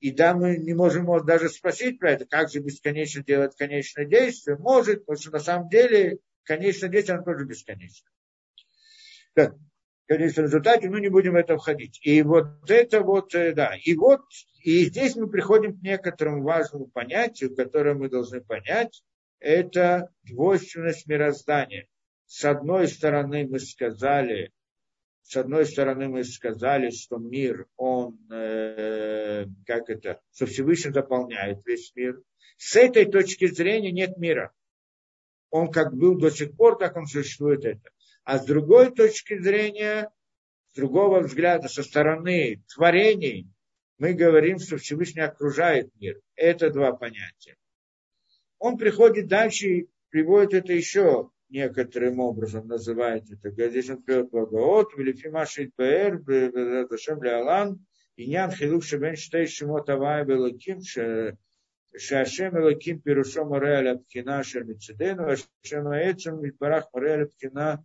И да, мы не можем даже спросить про это, как же бесконечно делать конечное действие. Может, потому что на самом деле конечное действие, оно тоже бесконечно. Так, в конечном результате, ну, не будем в это входить. И вот это вот, э, да, и вот, и здесь мы приходим к некоторому важному понятию, которое мы должны понять, это двойственность мироздания. С одной стороны мы сказали, с одной стороны мы сказали, что мир, он, э, как это, что Всевышний заполняет весь мир. С этой точки зрения нет мира. Он как был до сих пор, так он существует это. А с другой точки зрения, с другого взгляда, со стороны творений, мы говорим, что Всевышний окружает мир. Это два понятия. Он приходит дальше и приводит это еще некоторым образом, называет это. Здесь он приводит Богоот, Велифима Шильпер, Бедаташем Леалан, Иньян Хилук Шебен Штей Шимот Авай Белаким, Шашем Элаким Пирушом Мореаля Пхина Шермицидену, Ашем Аэцем а Барах Мореаля Пхина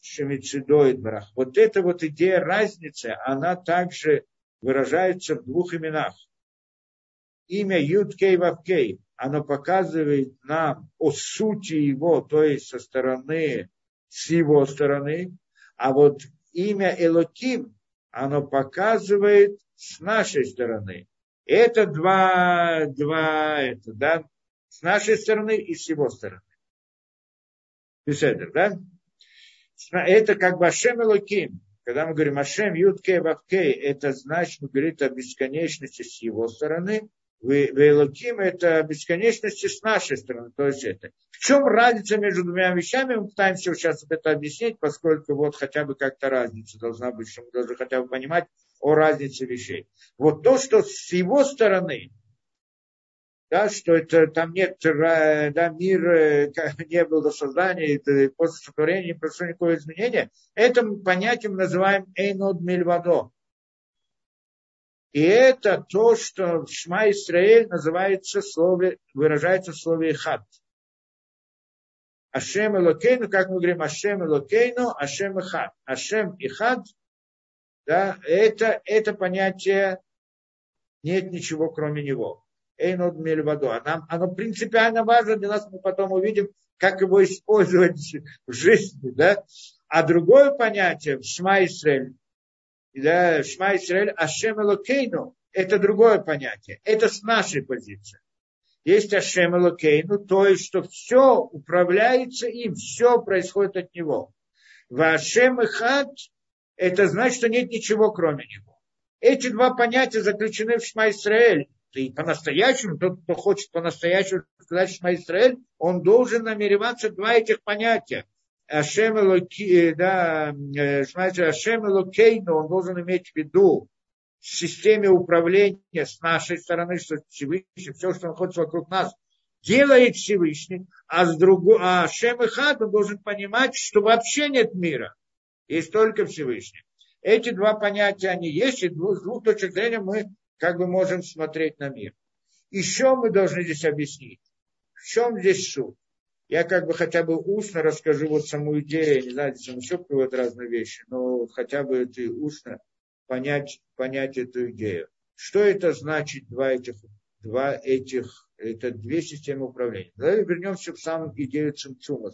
Шемицидоид Барах. Вот эта вот идея разницы, она также выражается в двух именах. Имя Юд Кей Вавкей оно показывает нам о сути его, то есть со стороны, с его стороны, а вот имя Элоким, оно показывает с нашей стороны. Это два, два, это, да, с нашей стороны и с его стороны. Беседер, да? Это как бы Ашем Элоким. Когда мы говорим Ашем Юткей Вавкей, это значит, мы говорим о бесконечности с его стороны, Вейлоким – это бесконечности с нашей стороны. То есть это. В чем разница между двумя вещами? Мы пытаемся сейчас это объяснить, поскольку вот хотя бы как-то разница должна быть, что мы должны хотя бы понимать о разнице вещей. Вот то, что с его стороны, да, что это там нет, да, мир э, не было до создания, после сотворения не прошло никакого изменения, это понятие мы называем эйнод мильвадо. И это то, что в Шма Исраэль называется слове, выражается в слове хат. Ашем Элокейну, как мы говорим, Ашем Элокейну, Ашем и хат. Ашем и хат, да, это, это понятие нет ничего кроме него. Эйнод Мельвадо. Нам, оно принципиально важно для нас, мы потом увидим, как его использовать в жизни. Да? А другое понятие в Шма Исраэль, да, Шма Исраэль, Ашем Элокейну, это другое понятие. Это с нашей позиции. Есть Ашем Элокейну, то есть, что все управляется им, все происходит от него. В Ашем Ихад, это значит, что нет ничего кроме него. Эти два понятия заключены в Шма Исраэль. И по-настоящему, тот, кто хочет по-настоящему сказать Шма Исраэль, он должен намереваться два этих понятия. Ашем Элоки, да, знаете, Ашем Элокейну, он должен иметь в виду в системе управления с нашей стороны, что Всевышний, все, что находится вокруг нас, делает Всевышний, а с другой, а Ашем Ихад, он должен понимать, что вообще нет мира, есть только Всевышний. Эти два понятия, они есть, и с двух точек зрения мы как бы можем смотреть на мир. Еще мы должны здесь объяснить, в чем здесь суть я как бы хотя бы устно расскажу вот саму идею, не знаю, он еще приводит разные вещи, но хотя бы это устно понять, понять эту идею. Что это значит два этих, два этих, это две системы управления. Давай вернемся в саму идею Цимцума.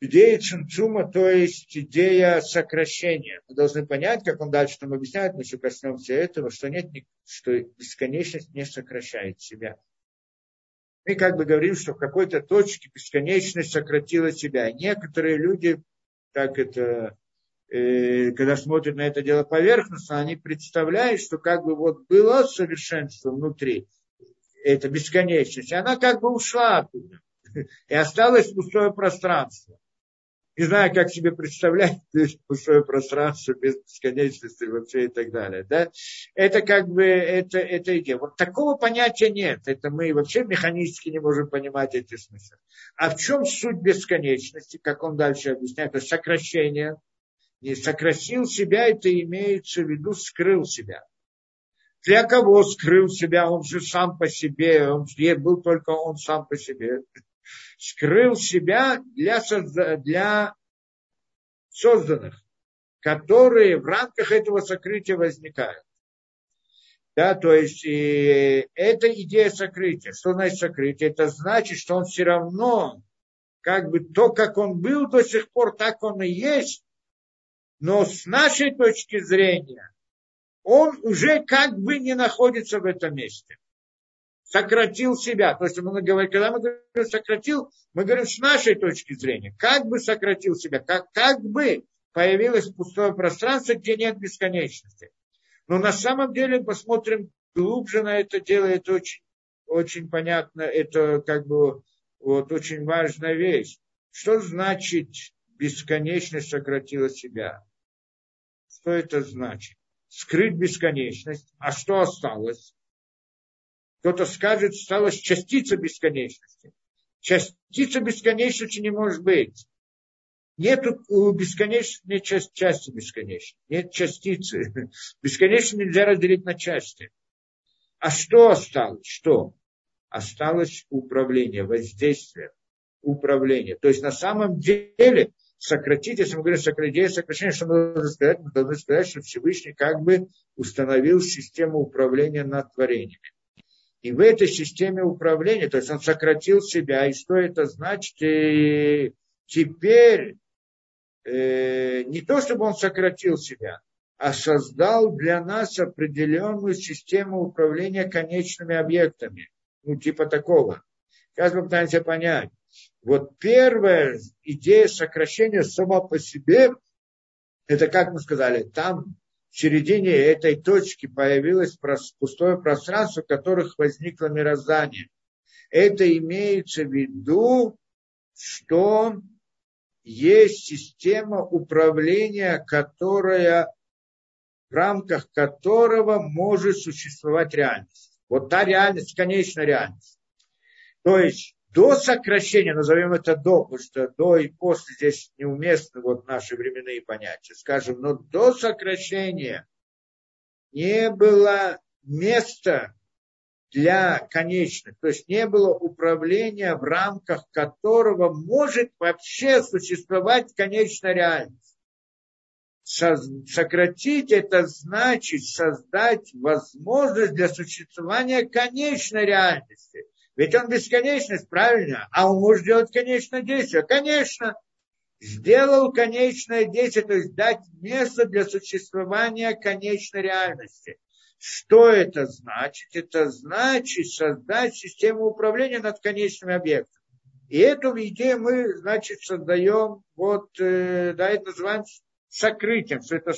Идея Цимцума, то есть идея сокращения. Мы должны понять, как он дальше нам объясняет, мы еще коснемся этого, что нет, что бесконечность не сокращает себя мы как бы говорим, что в какой-то точке бесконечность сократила себя. Некоторые люди, так это, э, когда смотрят на это дело поверхностно, они представляют, что как бы вот было совершенство внутри, это бесконечность, она как бы ушла оттуда. (laughs) И осталось пустое пространство не знаю, как себе представлять (laughs) пустое пространство без бесконечности вообще и так далее. Да? Это как бы, это, это идея. Вот такого понятия нет. Это мы вообще механически не можем понимать эти смыслы. А в чем суть бесконечности, как он дальше объясняет, это сокращение. Не сократил себя, это имеется в виду скрыл себя. Для кого скрыл себя? Он же сам по себе, он был только он сам по себе скрыл себя для, созда... для созданных, которые в рамках этого сокрытия возникают. Да, то есть и это идея сокрытия. Что значит сокрытие? Это значит, что он все равно, как бы то, как он был до сих пор, так он и есть. Но с нашей точки зрения, он уже как бы не находится в этом месте. Сократил себя. То есть мы говорим, когда мы говорим сократил, мы говорим с нашей точки зрения. Как бы сократил себя, как, как бы появилось пустое пространство, где нет бесконечности. Но на самом деле посмотрим глубже на это дело, это очень, очень понятно, это как бы вот очень важная вещь. Что значит бесконечность сократила себя? Что это значит? Скрыть бесконечность. А что осталось? Кто-то скажет, осталась частица бесконечности. Частица бесконечности не может быть. Нет бесконечности, нет части, части бесконечной, нет частицы. (laughs) Бесконечно нельзя разделить на части. А что осталось? Что? Осталось управление, воздействие, управление. То есть на самом деле сократить, если мы говорим сократить, сокращение, что мы должны сказать? Мы должны сказать, что Всевышний как бы установил систему управления над творениями. И в этой системе управления, то есть он сократил себя, и что это значит? И теперь э, не то, чтобы он сократил себя, а создал для нас определенную систему управления конечными объектами. Ну, типа такого. Сейчас мы пытаемся понять. Вот первая идея сокращения сама по себе, это, как мы сказали, там в середине этой точки появилось пустое пространство, в которых возникло мироздание. Это имеется в виду, что есть система управления, которая, в рамках которого может существовать реальность. Вот та реальность, конечная реальность. То есть до сокращения, назовем это до, потому что до и после здесь неуместны вот наши временные понятия, скажем, но до сокращения не было места для конечных. То есть не было управления, в рамках которого может вообще существовать конечная реальность. Сократить это значит создать возможность для существования конечной реальности. Ведь он бесконечность, правильно? А он может делать конечное действие. Конечно, сделал конечное действие, то есть дать место для существования конечной реальности. Что это значит? Это значит создать систему управления над конечными объектами. И эту идею мы, значит, создаем, вот, э, да, это называем сокрытием, что это,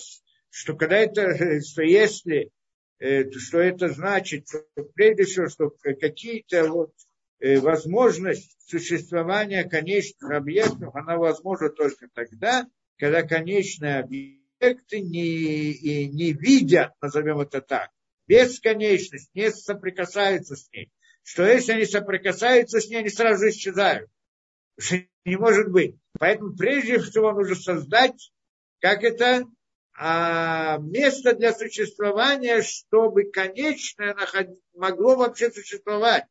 что когда это, что если, э, что это значит, прежде всего, что какие-то вот э, возможность существования конечных объектов, она возможна только тогда, когда конечные объекты не, не видят, назовем это так, бесконечность, не соприкасаются с ней. Что если они соприкасаются с ней, они сразу исчезают. Не может быть. Поэтому прежде всего нужно создать, как это, а, место для существования, чтобы конечное могло вообще существовать.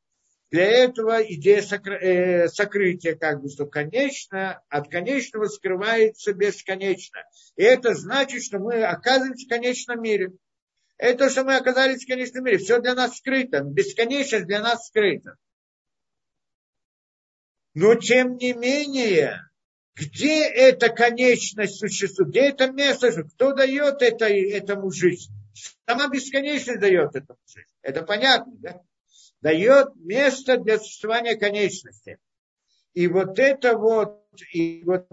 Для этого идея э, сокрытия, как бы, что конечно, от конечного скрывается бесконечно. И это значит, что мы оказываемся в конечном мире. Это, что мы оказались в конечном мире. Все для нас скрыто. Бесконечность для нас скрыта. Но тем не менее, где эта конечность существует? Где это место? Кто дает это, этому жизнь? Сама бесконечность дает этому жизнь. Это понятно, да? Дает место для существования конечности. И вот это вот, и вот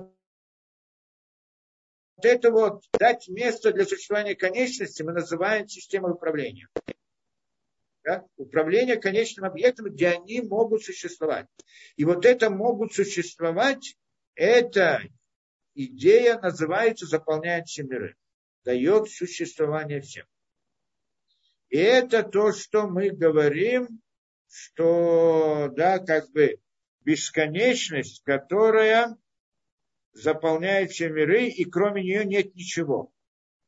вот это вот дать место для существования конечности мы называем системой управления. Да? Управление конечным объектом, где они могут существовать. И вот это могут существовать, эта идея называется заполняет все миры. Дает существование всем. И это то, что мы говорим, что, да, как бы бесконечность, которая заполняет все миры, и кроме нее нет ничего.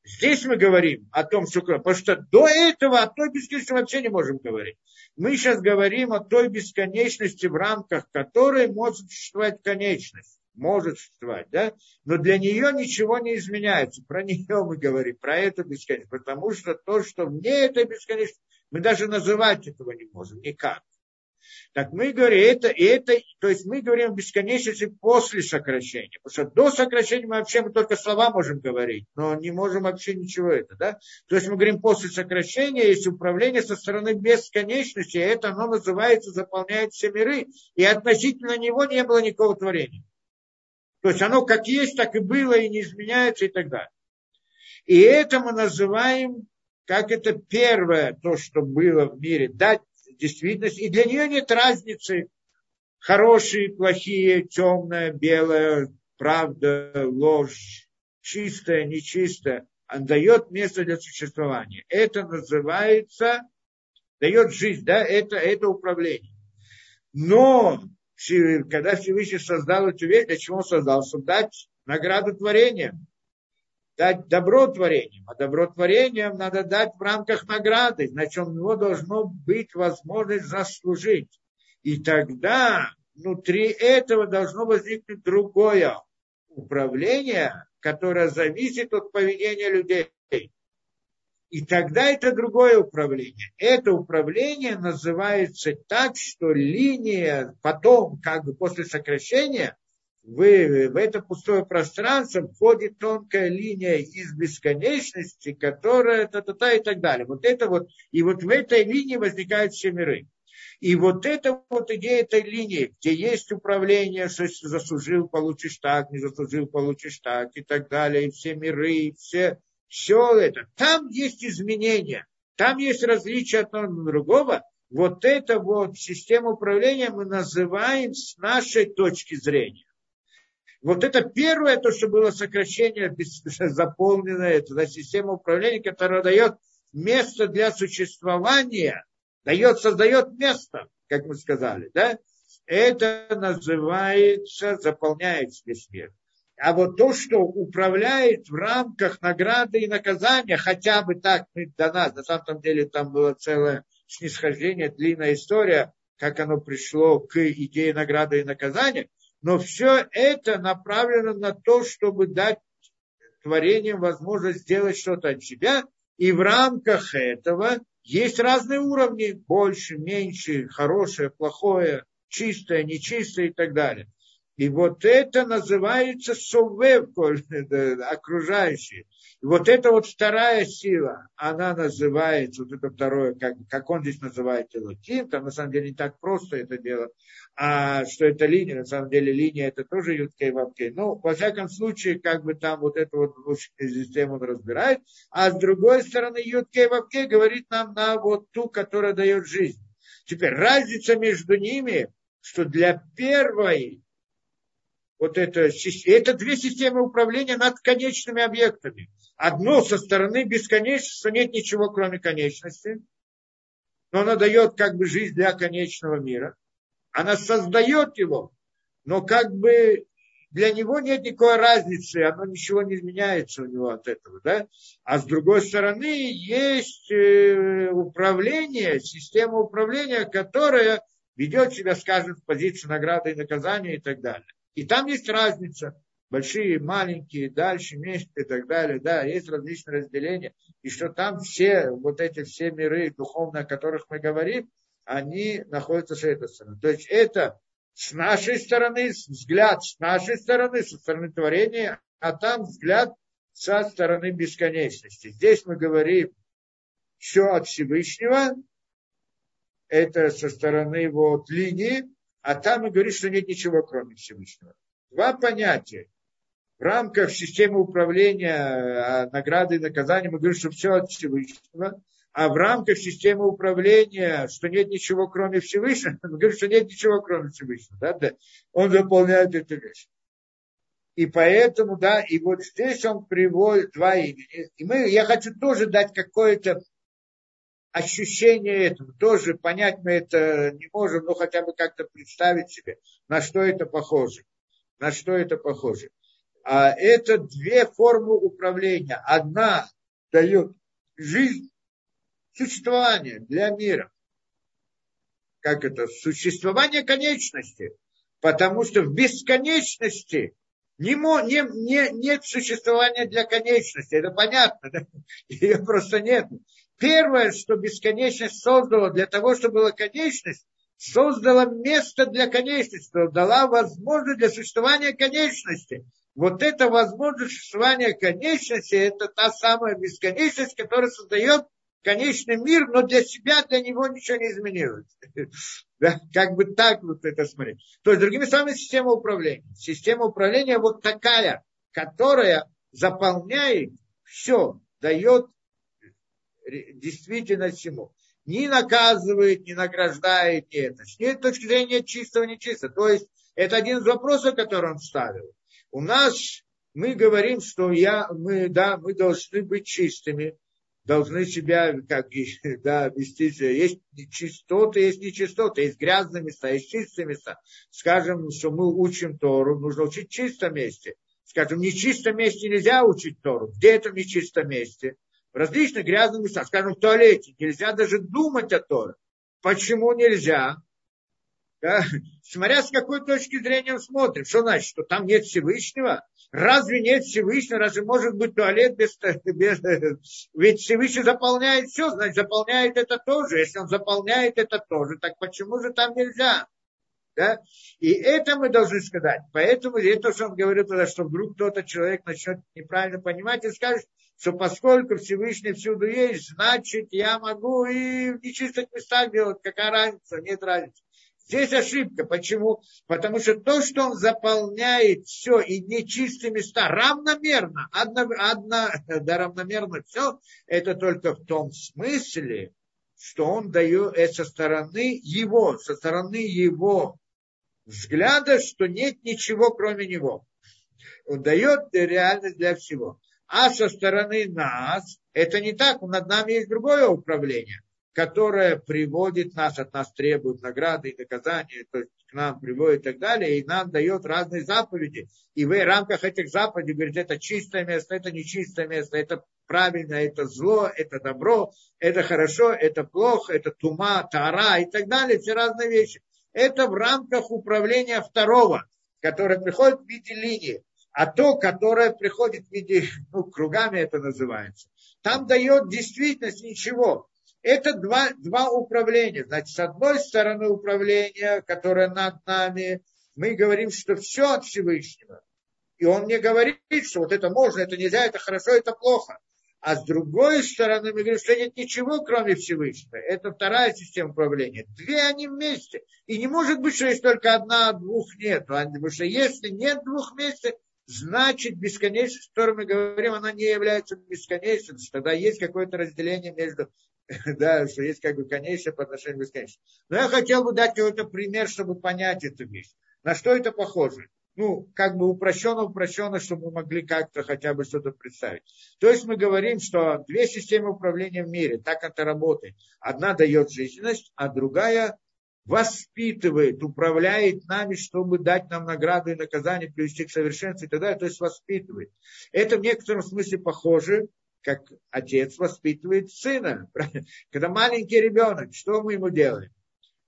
Здесь мы говорим о том, что... Потому что до этого о той бесконечности вообще не можем говорить. Мы сейчас говорим о той бесконечности, в рамках которой может существовать конечность. Может существовать, да? но для нее ничего не изменяется. Про нее мы говорим, про эту бесконечность. Потому что то, что вне этой бесконечности, мы даже называть этого не можем никак. Так мы говорим, это, это, то есть мы говорим о бесконечности после сокращения. Потому что до сокращения мы вообще мы только слова можем говорить, но не можем вообще ничего это. Да? То есть мы говорим, после сокращения есть управление со стороны бесконечности, и это оно называется, заполняет все миры, и относительно него не было никакого творения. То есть оно как есть, так и было, и не изменяется, и так далее. И это мы называем, как это первое, то, что было в мире, дать действительность, и для нее нет разницы, хорошие, плохие, темное, белое, правда, ложь, чистое, нечистое. Он дает место для существования. Это называется, дает жизнь, да, это, это управление. Но когда Всевышний создал эту вещь, для чего он создал? Чтобы дать награду творениям дать добро творением, а добро творением надо дать в рамках награды, значит, у него должно быть возможность заслужить. И тогда внутри этого должно возникнуть другое управление, которое зависит от поведения людей. И тогда это другое управление. Это управление называется так, что линия потом, как бы после сокращения, в, в это пустое пространство входит тонкая линия из бесконечности, которая та-та-та и так далее. Вот это вот, и вот в этой линии возникают все миры. И вот эта вот идея этой линии, где есть управление, что заслужил, получишь так, не заслужил, получишь так, и так далее, и все миры, и все, все это. Там есть изменения, там есть различия от одного другого. Вот это вот систему управления мы называем с нашей точки зрения. Вот это первое, то, что было сокращение (laughs) заполненное, это система управления, которая дает место для существования, дает, создает место, как мы сказали, да? Это называется, заполняет весь мир. А вот то, что управляет в рамках награды и наказания, хотя бы так до нас, на самом деле там было целое снисхождение, длинная история, как оно пришло к идее награды и наказания, но все это направлено на то, чтобы дать творениям возможность сделать что-то от себя. И в рамках этого есть разные уровни. Больше, меньше, хорошее, плохое, чистое, нечистое и так далее. И вот это называется совев, (laughs) окружающий. И вот эта вот вторая сила, она называется, вот это второе, как, как он здесь называет Элоким, там на самом деле не так просто это дело, а что это линия, на самом деле линия это тоже Юткей Вавкей. Ну, во всяком случае, как бы там вот эту вот систему он разбирает, а с другой стороны Юткей Вавкей говорит нам на вот ту, которая дает жизнь. Теперь разница между ними, что для первой вот это, это две системы управления над конечными объектами. Одно со стороны бесконечности, что нет ничего, кроме конечности, но она дает как бы жизнь для конечного мира она создает его, но как бы для него нет никакой разницы, оно ничего не изменяется у него от этого. Да? А с другой стороны есть э, управление, система управления, которая ведет себя, скажем, в позицию награды и наказания и так далее. И там есть разница. Большие, маленькие, дальше, вместе и так далее. Да, есть различные разделения. И что там все, вот эти все миры духовные, о которых мы говорим, они находятся с этой стороны. То есть это с нашей стороны, взгляд с нашей стороны, со стороны творения, а там взгляд со стороны бесконечности. Здесь мы говорим все от Всевышнего, это со стороны вот линии, а там мы говорим, что нет ничего, кроме Всевышнего. Два понятия. В рамках системы управления а, награды и наказания мы говорим, что все от Всевышнего а в рамках системы управления, что нет ничего, кроме Всевышнего, (laughs) он говорит, что нет ничего, кроме Всевышнего. Да? Да. Он выполняет эту вещь. И поэтому, да, и вот здесь он приводит два имени. И мы, я хочу тоже дать какое-то ощущение этого. Тоже понять мы это не можем, но хотя бы как-то представить себе, на что это похоже. На что это похоже. А это две формы управления. Одна дает жизнь, существование для мира. Как это? Существование конечности. Потому что в бесконечности не, не, не, нет существования для конечности. Это понятно. Да? (laughs) Ее просто нет. Первое, что бесконечность создала для того, чтобы была конечность, создала место для конечности, дала возможность для существования конечности. Вот эта возможность существования конечности, это та самая бесконечность, которая создает конечный мир, но для себя, для него ничего не изменилось. (laughs) Как бы так вот это смотреть. То есть, другими словами, система управления. Система управления вот такая, которая заполняет все, дает действительно всему. Не наказывает, не награждает, не это. С точки зрения чистого, нечистого. То есть, это один из вопросов, который он ставил. У нас мы говорим, что я, мы, да, мы должны быть чистыми, должны себя как (laughs) да, вести себя. Есть чистоты, есть нечистоты, есть грязные места, есть чистые места. Скажем, что мы учим Тору, нужно учить в чистом месте. Скажем, в нечистом месте нельзя учить Тору. Где это в нечистом месте? В различных грязных местах. Скажем, в туалете. Нельзя даже думать о Торе. Почему нельзя? Да? Смотря с какой точки зрения смотрим. Что значит, что там нет Всевышнего? Разве нет Всевышнего? Разве может быть туалет без, без... Ведь Всевышний заполняет все, значит, заполняет это тоже. Если он заполняет это тоже, так почему же там нельзя? Да? И это мы должны сказать. Поэтому это, что он говорит, тогда, что вдруг кто-то человек начнет неправильно понимать и скажет, что поскольку Всевышний всюду есть, значит, я могу и в нечистых местах делать, какая разница, нет разницы. Здесь ошибка. Почему? Потому что то, что он заполняет все и нечистые места равномерно, одно, одно, (laughs) да, равномерно все, это только в том смысле, что он дает это со стороны его, со стороны его взгляда, что нет ничего кроме него. Он дает реальность для всего. А со стороны нас, это не так, над нами есть другое управление – которая приводит нас, от нас требует награды и наказания, то есть к нам приводит и так далее, и нам дает разные заповеди. И в рамках этих заповедей говорит, это чистое место, это нечистое место, это правильно, это зло, это добро, это хорошо, это плохо, это тума, тара и так далее, все разные вещи. Это в рамках управления второго, которое приходит в виде линии. А то, которое приходит в виде, ну, кругами это называется, там дает действительность ничего. Это два, два управления. Значит, с одной стороны управление, которое над нами, мы говорим, что все от Всевышнего. И он не говорит, что вот это можно, это нельзя, это хорошо, это плохо. А с другой стороны, мы говорим, что нет ничего, кроме Всевышнего. Это вторая система управления. Две они вместе. И не может быть, что есть только одна, а двух нет. Потому что если нет двух вместе, значит бесконечность, о которой мы говорим, она не является бесконечностью. Тогда есть какое-то разделение между (laughs) да, что есть как бы конечное по отношению к бесконечному. Но я хотел бы дать какой-то пример, чтобы понять эту вещь. На что это похоже? Ну, как бы упрощенно, упрощенно, чтобы мы могли как-то хотя бы что-то представить. То есть мы говорим, что две системы управления в мире, так это работает. Одна дает жизненность, а другая воспитывает, управляет нами, чтобы дать нам награду и наказание, привести к совершенству и так далее, то есть воспитывает. Это в некотором смысле похоже как отец воспитывает сына. (laughs) Когда маленький ребенок, что мы ему делаем?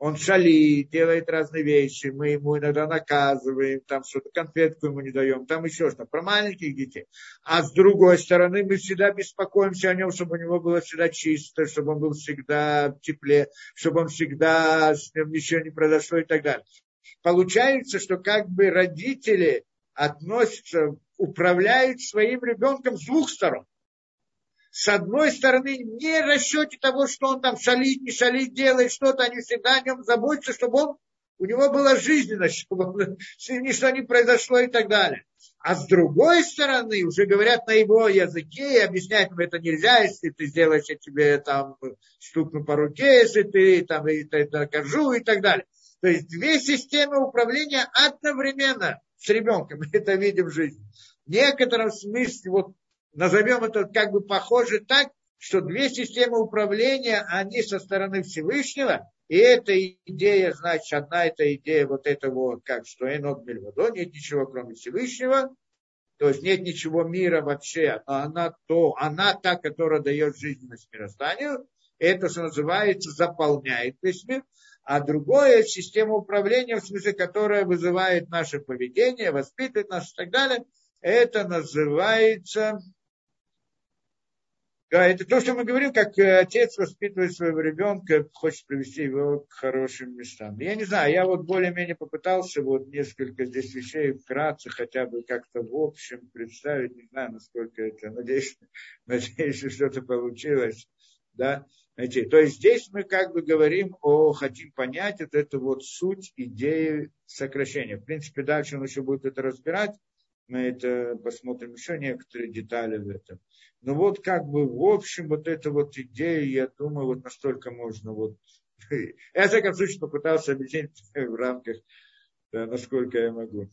Он шалит, делает разные вещи, мы ему иногда наказываем, там что-то, конфетку ему не даем, там еще что-то, про маленьких детей. А с другой стороны, мы всегда беспокоимся о нем, чтобы у него было всегда чисто, чтобы он был всегда в тепле, чтобы он всегда, с ним ничего не произошло и так далее. Получается, что как бы родители относятся, управляют своим ребенком с двух сторон с одной стороны, не в расчете того, что он там шалит, не шалит, делает что-то, они всегда о нем заботятся, чтобы он, у него была жизненность, чтобы он, (laughs) ничто не произошло и так далее. А с другой стороны, уже говорят на его языке и объясняют, что это нельзя, если ты сделаешь, я тебе там стукну по руке, если ты там и, и, накажу и так далее. То есть две системы управления одновременно с ребенком. (laughs) Мы это видим в жизни. В некотором смысле, вот назовем это как бы похоже так, что две системы управления, они со стороны Всевышнего, и эта идея, значит, одна эта идея вот этого, как что Энот Мельвадо, нет ничего кроме Всевышнего, то есть нет ничего мира вообще, но она то, она та, которая дает жизненность мирозданию, это, что называется, заполняет весь мир. а другое – система управления, в смысле, которая вызывает наше поведение, воспитывает нас и так далее. Это называется да, это то, что мы говорим, как э, отец воспитывает своего ребенка, хочет привести его к хорошим местам. Я не знаю, я вот более-менее попытался вот несколько здесь вещей вкратце, хотя бы как-то в общем представить, не знаю, насколько это, надеюсь, (laughs) надеюсь, что что-то получилось, да. Знаете, то есть здесь мы как бы говорим о, хотим понять вот эту вот суть идеи сокращения. В принципе, дальше он еще будет это разбирать, мы это посмотрим еще некоторые детали в этом. Но вот как бы в общем вот эта вот идея, я думаю, вот настолько можно вот... (laughs) Я, в всяком случае, попытался объяснить (laughs) в рамках, да, насколько я могу.